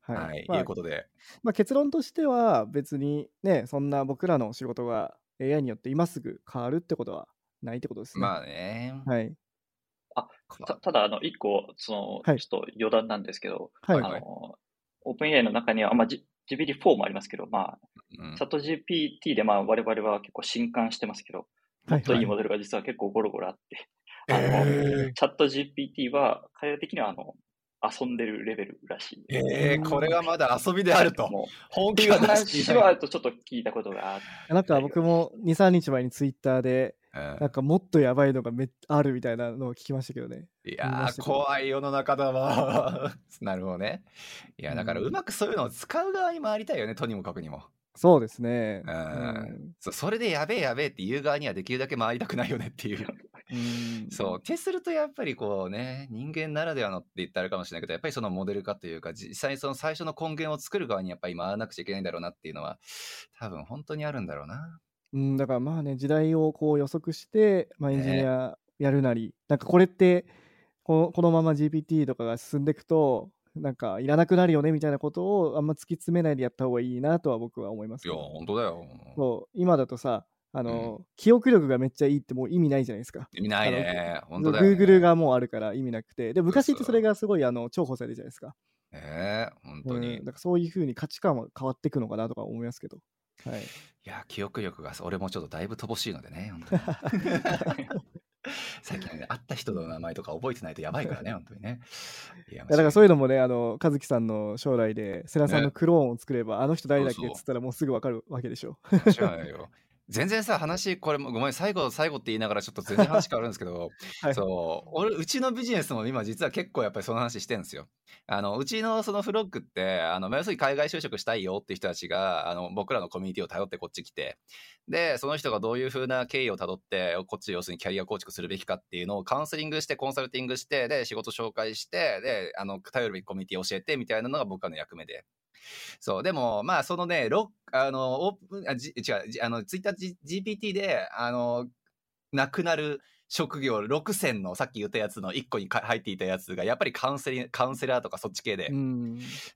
はい、はい、まあ、いうことで。まあ、結論としては別にねそんな僕らの仕事が AI によって今すぐ変わるってことはないってことですね。まあね。はい。あたただ、あの、一個、その、はい、ちょっと余談なんですけど、はい、あの、オープン AI の中には、まあ、GPT-4 もありますけど、まあ、うん、チャット GPT で、まあ、我々は結構震撼してますけど、もっといいモデルが実は結構ゴロゴロあって、はいはい、あの、えー、チャット GPT は、彼ら的には、あの、遊んでるレベルらしい。ええー、これはまだ遊びであると。本気が話はとちょっと聞いたことがあって。なんか僕も2、3日前にツイッターで、なんかもっとやばいのがめあるみたいなのを聞きましたけどね。いやー、怖い世の中だわ。なるほどね。いや、だからうまくそういうのを使う側に回りたいよね、とにもかくにも。そうですね。うん、そそれでやべえやべえって言う側にはできるだけ回りたくないよねっていう。うんそう。ってするとやっぱりこうね、人間ならではのって言ったらあるかもしれないけど、やっぱりそのモデル化というか、実際にその最初の根源を作る側にやっぱり回らなくちゃいけないんだろうなっていうのは、多分本当にあるんだろうな。うん、だからまあね、時代をこう予測して、まあ、エンジニアやるなり、ね、なんかこれってこ、このまま GPT とかが進んでいくと、なんかいらなくなるよねみたいなことをあんま突き詰めないでやった方がいいなとは僕は思います、いや、本当だよ。そう今だとさ、あの、うん、記憶力がめっちゃいいってもう意味ないじゃないですか。意味ないね。本当だよ、ね。Google がもうあるから意味なくて。で、昔ってそれがすごいあの重宝されるじゃないですか？ええー、本当に、うん。だからそういうふうに価値観は変わっていくのかなとか思いますけど。はい。いや、記憶力が俺もちょっとだいぶ乏しいのでね、本当に。最近ね、会った人の名前とか覚えてないとやばいからね、本当にね。いや、だからそういうのもね、あの、和樹さんの将来で、世良さんのクローンを作れば、ね、あの人誰だっけっつったらもうすぐわかるわけでしょ。違うよ。全然さ話これもごめん最後最後って言いながらちょっと全然話変わるんですけど、はい、そう俺うちのビジネスも今実は結構やっぱりその話してるんですよ。あのうちのそのフロッグってあの要するに海外就職したいよっていう人たちがあの僕らのコミュニティを頼ってこっち来てでその人がどういうふうな経緯をたどってこっち要するにキャリア構築するべきかっていうのをカウンセリングしてコンサルティングしてで仕事紹介してであの頼るべきコミュニティを教えてみたいなのが僕らの役目で。そう、でも、まあ、そのね、ロあの、オープン、あ、じ違う、あの、ツイッター GPT で、あの、なくなる職業6000のさっき言ったやつの1個に入っていたやつが、やっぱりカウンセリカウンセラーとかそっち系で。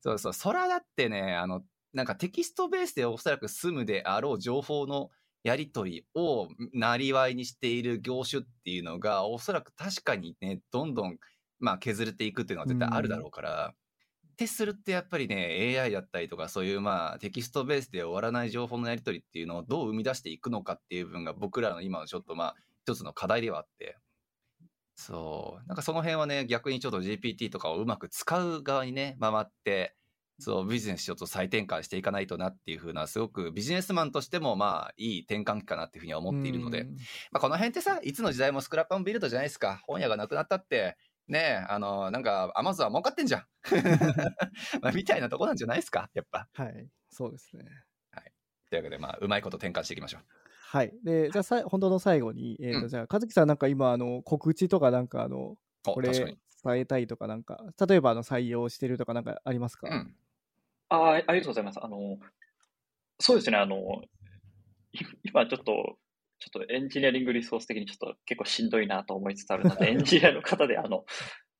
そうそう、そらだってね、あの、なんかテキストベースでおそらく済むであろう情報のやり取りをなりわいにしている業種っていうのが、おそらく確かにね、どんどん、まあ、削れていくっていうのは絶対あるだろうから、徹するってやっぱりね AI だったりとかそういうまあテキストベースで終わらない情報のやり取りっていうのをどう生み出していくのかっていう部分が僕らの今のちょっとまあ一つの課題ではあって。そう。なんかその辺はね逆にちょっと GPT とかをうまく使う側にね回ってそうビジネスちょっと再転換していかないとなっていうふうなすごくビジネスマンとしてもまあいい転換期かなっていうふうには思っているので、まあ、この辺ってさいつの時代もスクラップアンビルドじゃないですか。本屋がなくなったってねえ、あの、なんか、アマゾンは儲かってんじゃん。まあ、みたいなとこなんじゃないですか、やっぱ。はい、そうですね。はい。というわけで、まあ、うまいこと転換していきましょう。はい。で、じゃあ、さ本当の最後に、えっ、ー、と、うん、じゃあ、和樹さん、なんか今、あの、告知とか、なんか、あの、これ、伝えたいとか、なんか、例えば、あの、採用してるとか、なんかありますか、うん、あありがとうございます。あの、そうですね、あの、今ちょっと、ちょっとエンジニアリングリソース的にちょっと結構しんどいなと思いつつあるので、エンジニアの方で、あの、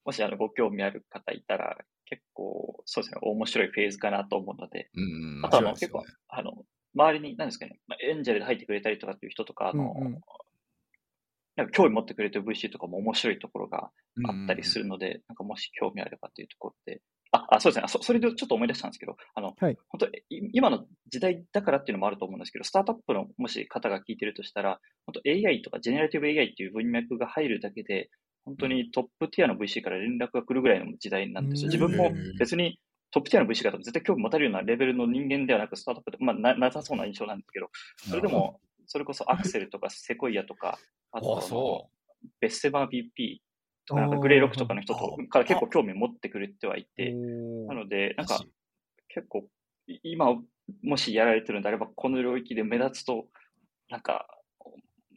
もしあのご興味ある方いたら、結構、そうですね、面白いフェーズかなと思うので、うんあとあの、結構、あの、周りに、何ですかね、まあ、エンジェルで入ってくれたりとかっていう人とか、あの、うんうん、なんか興味持ってくれてる VC とかも面白いところがあったりするので、うんうん、なんかもし興味あればというところで、あ、あそうですね。そ、それでちょっと思い出したんですけど、あの、はい、本当今の時代だからっていうのもあると思うんですけど、スタートアップのもし方が聞いてるとしたら、本当 AI とかジェネラティブ AI っていう文脈が入るだけで、本当にトップティアの VC から連絡が来るぐらいの時代なんですよ。自分も別にトップティアの VC 方も絶対興味持たれるようなレベルの人間ではなく、スタートアップで、まあな、なさそうな印象なんですけど、それでも、それこそアクセルとかセコイアとか、あと、ベッセバー BP なんかグレーロックとかの人とから結構興味を持ってくれてはいて、なので、なんか結構、今、もしやられてるんであれば、この領域で目立つと、なんか、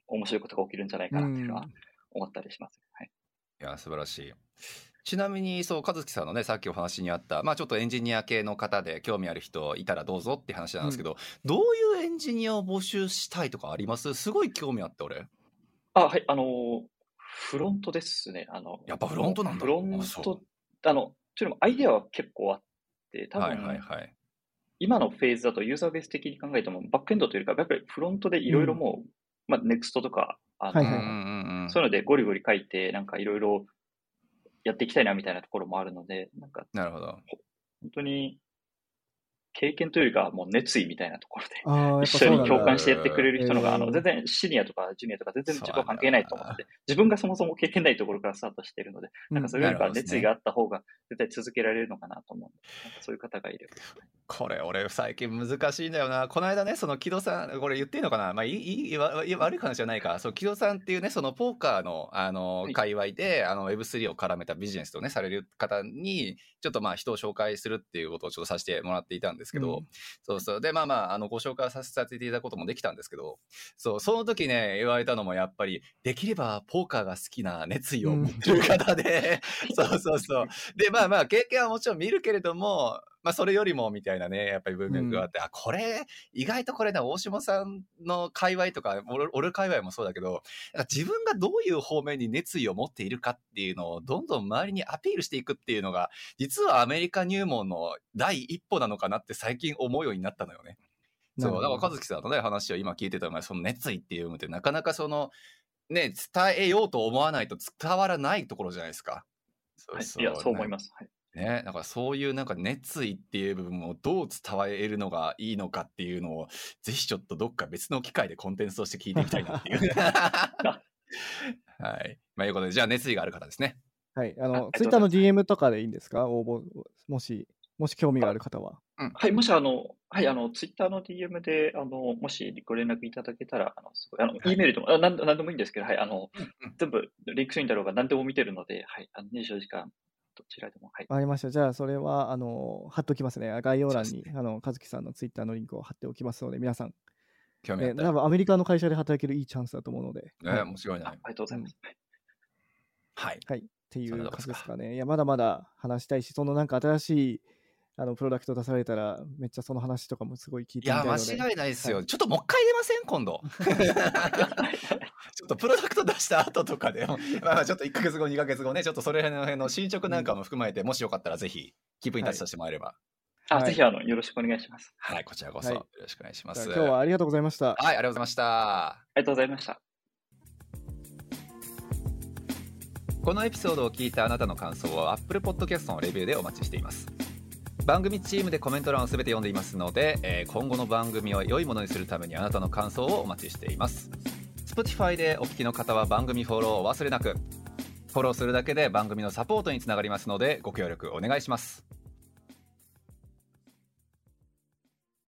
面白いことが起きるんじゃないかなっていうのは思ったりします。はい、いや、素晴らしい。ちなみに、そう、和樹さんのね、さっきお話にあった、まあちょっとエンジニア系の方で興味ある人いたらどうぞって話なんですけど、うん、どういうエンジニアを募集したいとかあります？すごい興味あって、俺。あ、はい、あのフロントですね。あの、やっぱフロントなんだ。フロント、あの、ちょっとアイデアは結構あって、多分、はいはいはい、今のフェーズだとユーザーベース的に考えても、バックエンドというか、やっぱりフロントでいろいろもう、うん、まあ、ネクストとか、あの、はいはい、そういうのでゴリゴリ書いて、なんかいろいろやっていきたいなみたいなところもあるので、なんか、なるほど。本当に、経験というよりかもう熱意みたいなところで、一緒に共感してやってくれる人のが、あの、全然シニアとかジュニアとか全然自分は関係ないと思って、自分がそもそも経験ないところからスタートしているので、なんかそれよりか熱意があった方が絶対続けられるのかなと思うんかそういう方がいれば。これ俺最近難しいんだよな。この間ね、その木戸さん、これ言っていいのかなまあいい、いい悪い話じゃないか。そう、木戸さんっていうね、そのポーカーの、あの、界隈で、あの、Web3 を絡めたビジネスとね、される方に、ちょっとまあ人を紹介するっていうことをちょっとさせてもらっていたんですけど、うん、そうそう。で、まあまあ、あの、ご紹介させていただくこともできたんですけど、そう、その時ね、言われたのもやっぱり、できればポーカーが好きな熱意を持ってる方で、うん、そうそうそう。で、まあまあ、経験はもちろん見るけれども、まあ、それよりもみたいなね、やっぱり文脈があって、うん、あ、これ、意外とこれね、大島さんの界隈とか、俺俺界隈もそうだけど、自分がどういう方面に熱意を持っているかっていうのを、どんどん周りにアピールしていくっていうのが、実はアメリカ入門の第一歩なのかなって最近思うようになったのよね。そう、だから和樹さんのね、話を今聞いてたのが、その熱意っていうのってなかなかその、ね、伝えようと思わないと伝わらないところじゃないですか。そうそうはい、いや、そう思います。はいね、だからそういうなんか熱意っていう部分をどう伝えるのがいいのかっていうのを、ぜひちょっとどっか別の機会でコンテンツとして聞いてみたいなっていう。はい。まあ、いうことで、じゃあ熱意がある方ですね。はい。あの、ツイッターの DM とかでいいんですか？応募、もし、もし興味がある方は。うん、はい、もしあの、はい、あの、ツイッターの DM で、あの、もしご連絡いただけたら、あの、すごい、あの、E メールでも、あなんなんでもいいんですけど、はい、あの、全部、リンクスインだろうが何でも見てるので、はい、あの、24時間どちらでも。はい。ありました。じゃあ、それは、あの、貼っておきますね。概要欄に、ね、あの、和樹さんのツイッターのリンクを貼っておきますので、皆さん、興味あ多分アメリカの会社で働けるいいチャンスだと思うので。えー、面白いな。ありがとうございます。はい。はい。っていう感じですかね。いや、まだまだ話したいし、そのなんか新しいあのプロダクト出されたら、めっちゃその話とかもすごい聞いてみたいのでいや、間違いないですよ。はい、ちょっともう一回出ません？今度。ちょっとプロダクト出した後とかで、まあちょっと1か月後、2か月後ね、ちょっとそれ辺の進捗なんかも含まれて、もしよかったらぜひ、気分に立ちさせてもらえれば。あ、ぜひあのよろしくお願いします。はい、こちらこそ、よろしくお願いします。今日はありがとうございました。はい、ありがとうございました。ありがとうございました。このエピソードを聞いたあなたの感想は Apple Podcast のレビューでお待ちしています。番組チームでコメント欄を全て読んでいますので、えー、今後の番組を良いものにするためにあなたの感想をお待ちしています。Spotify でお聞きの方は番組フォローを忘れなく。フォローするだけで番組のサポートにつながりますのでご協力お願いします。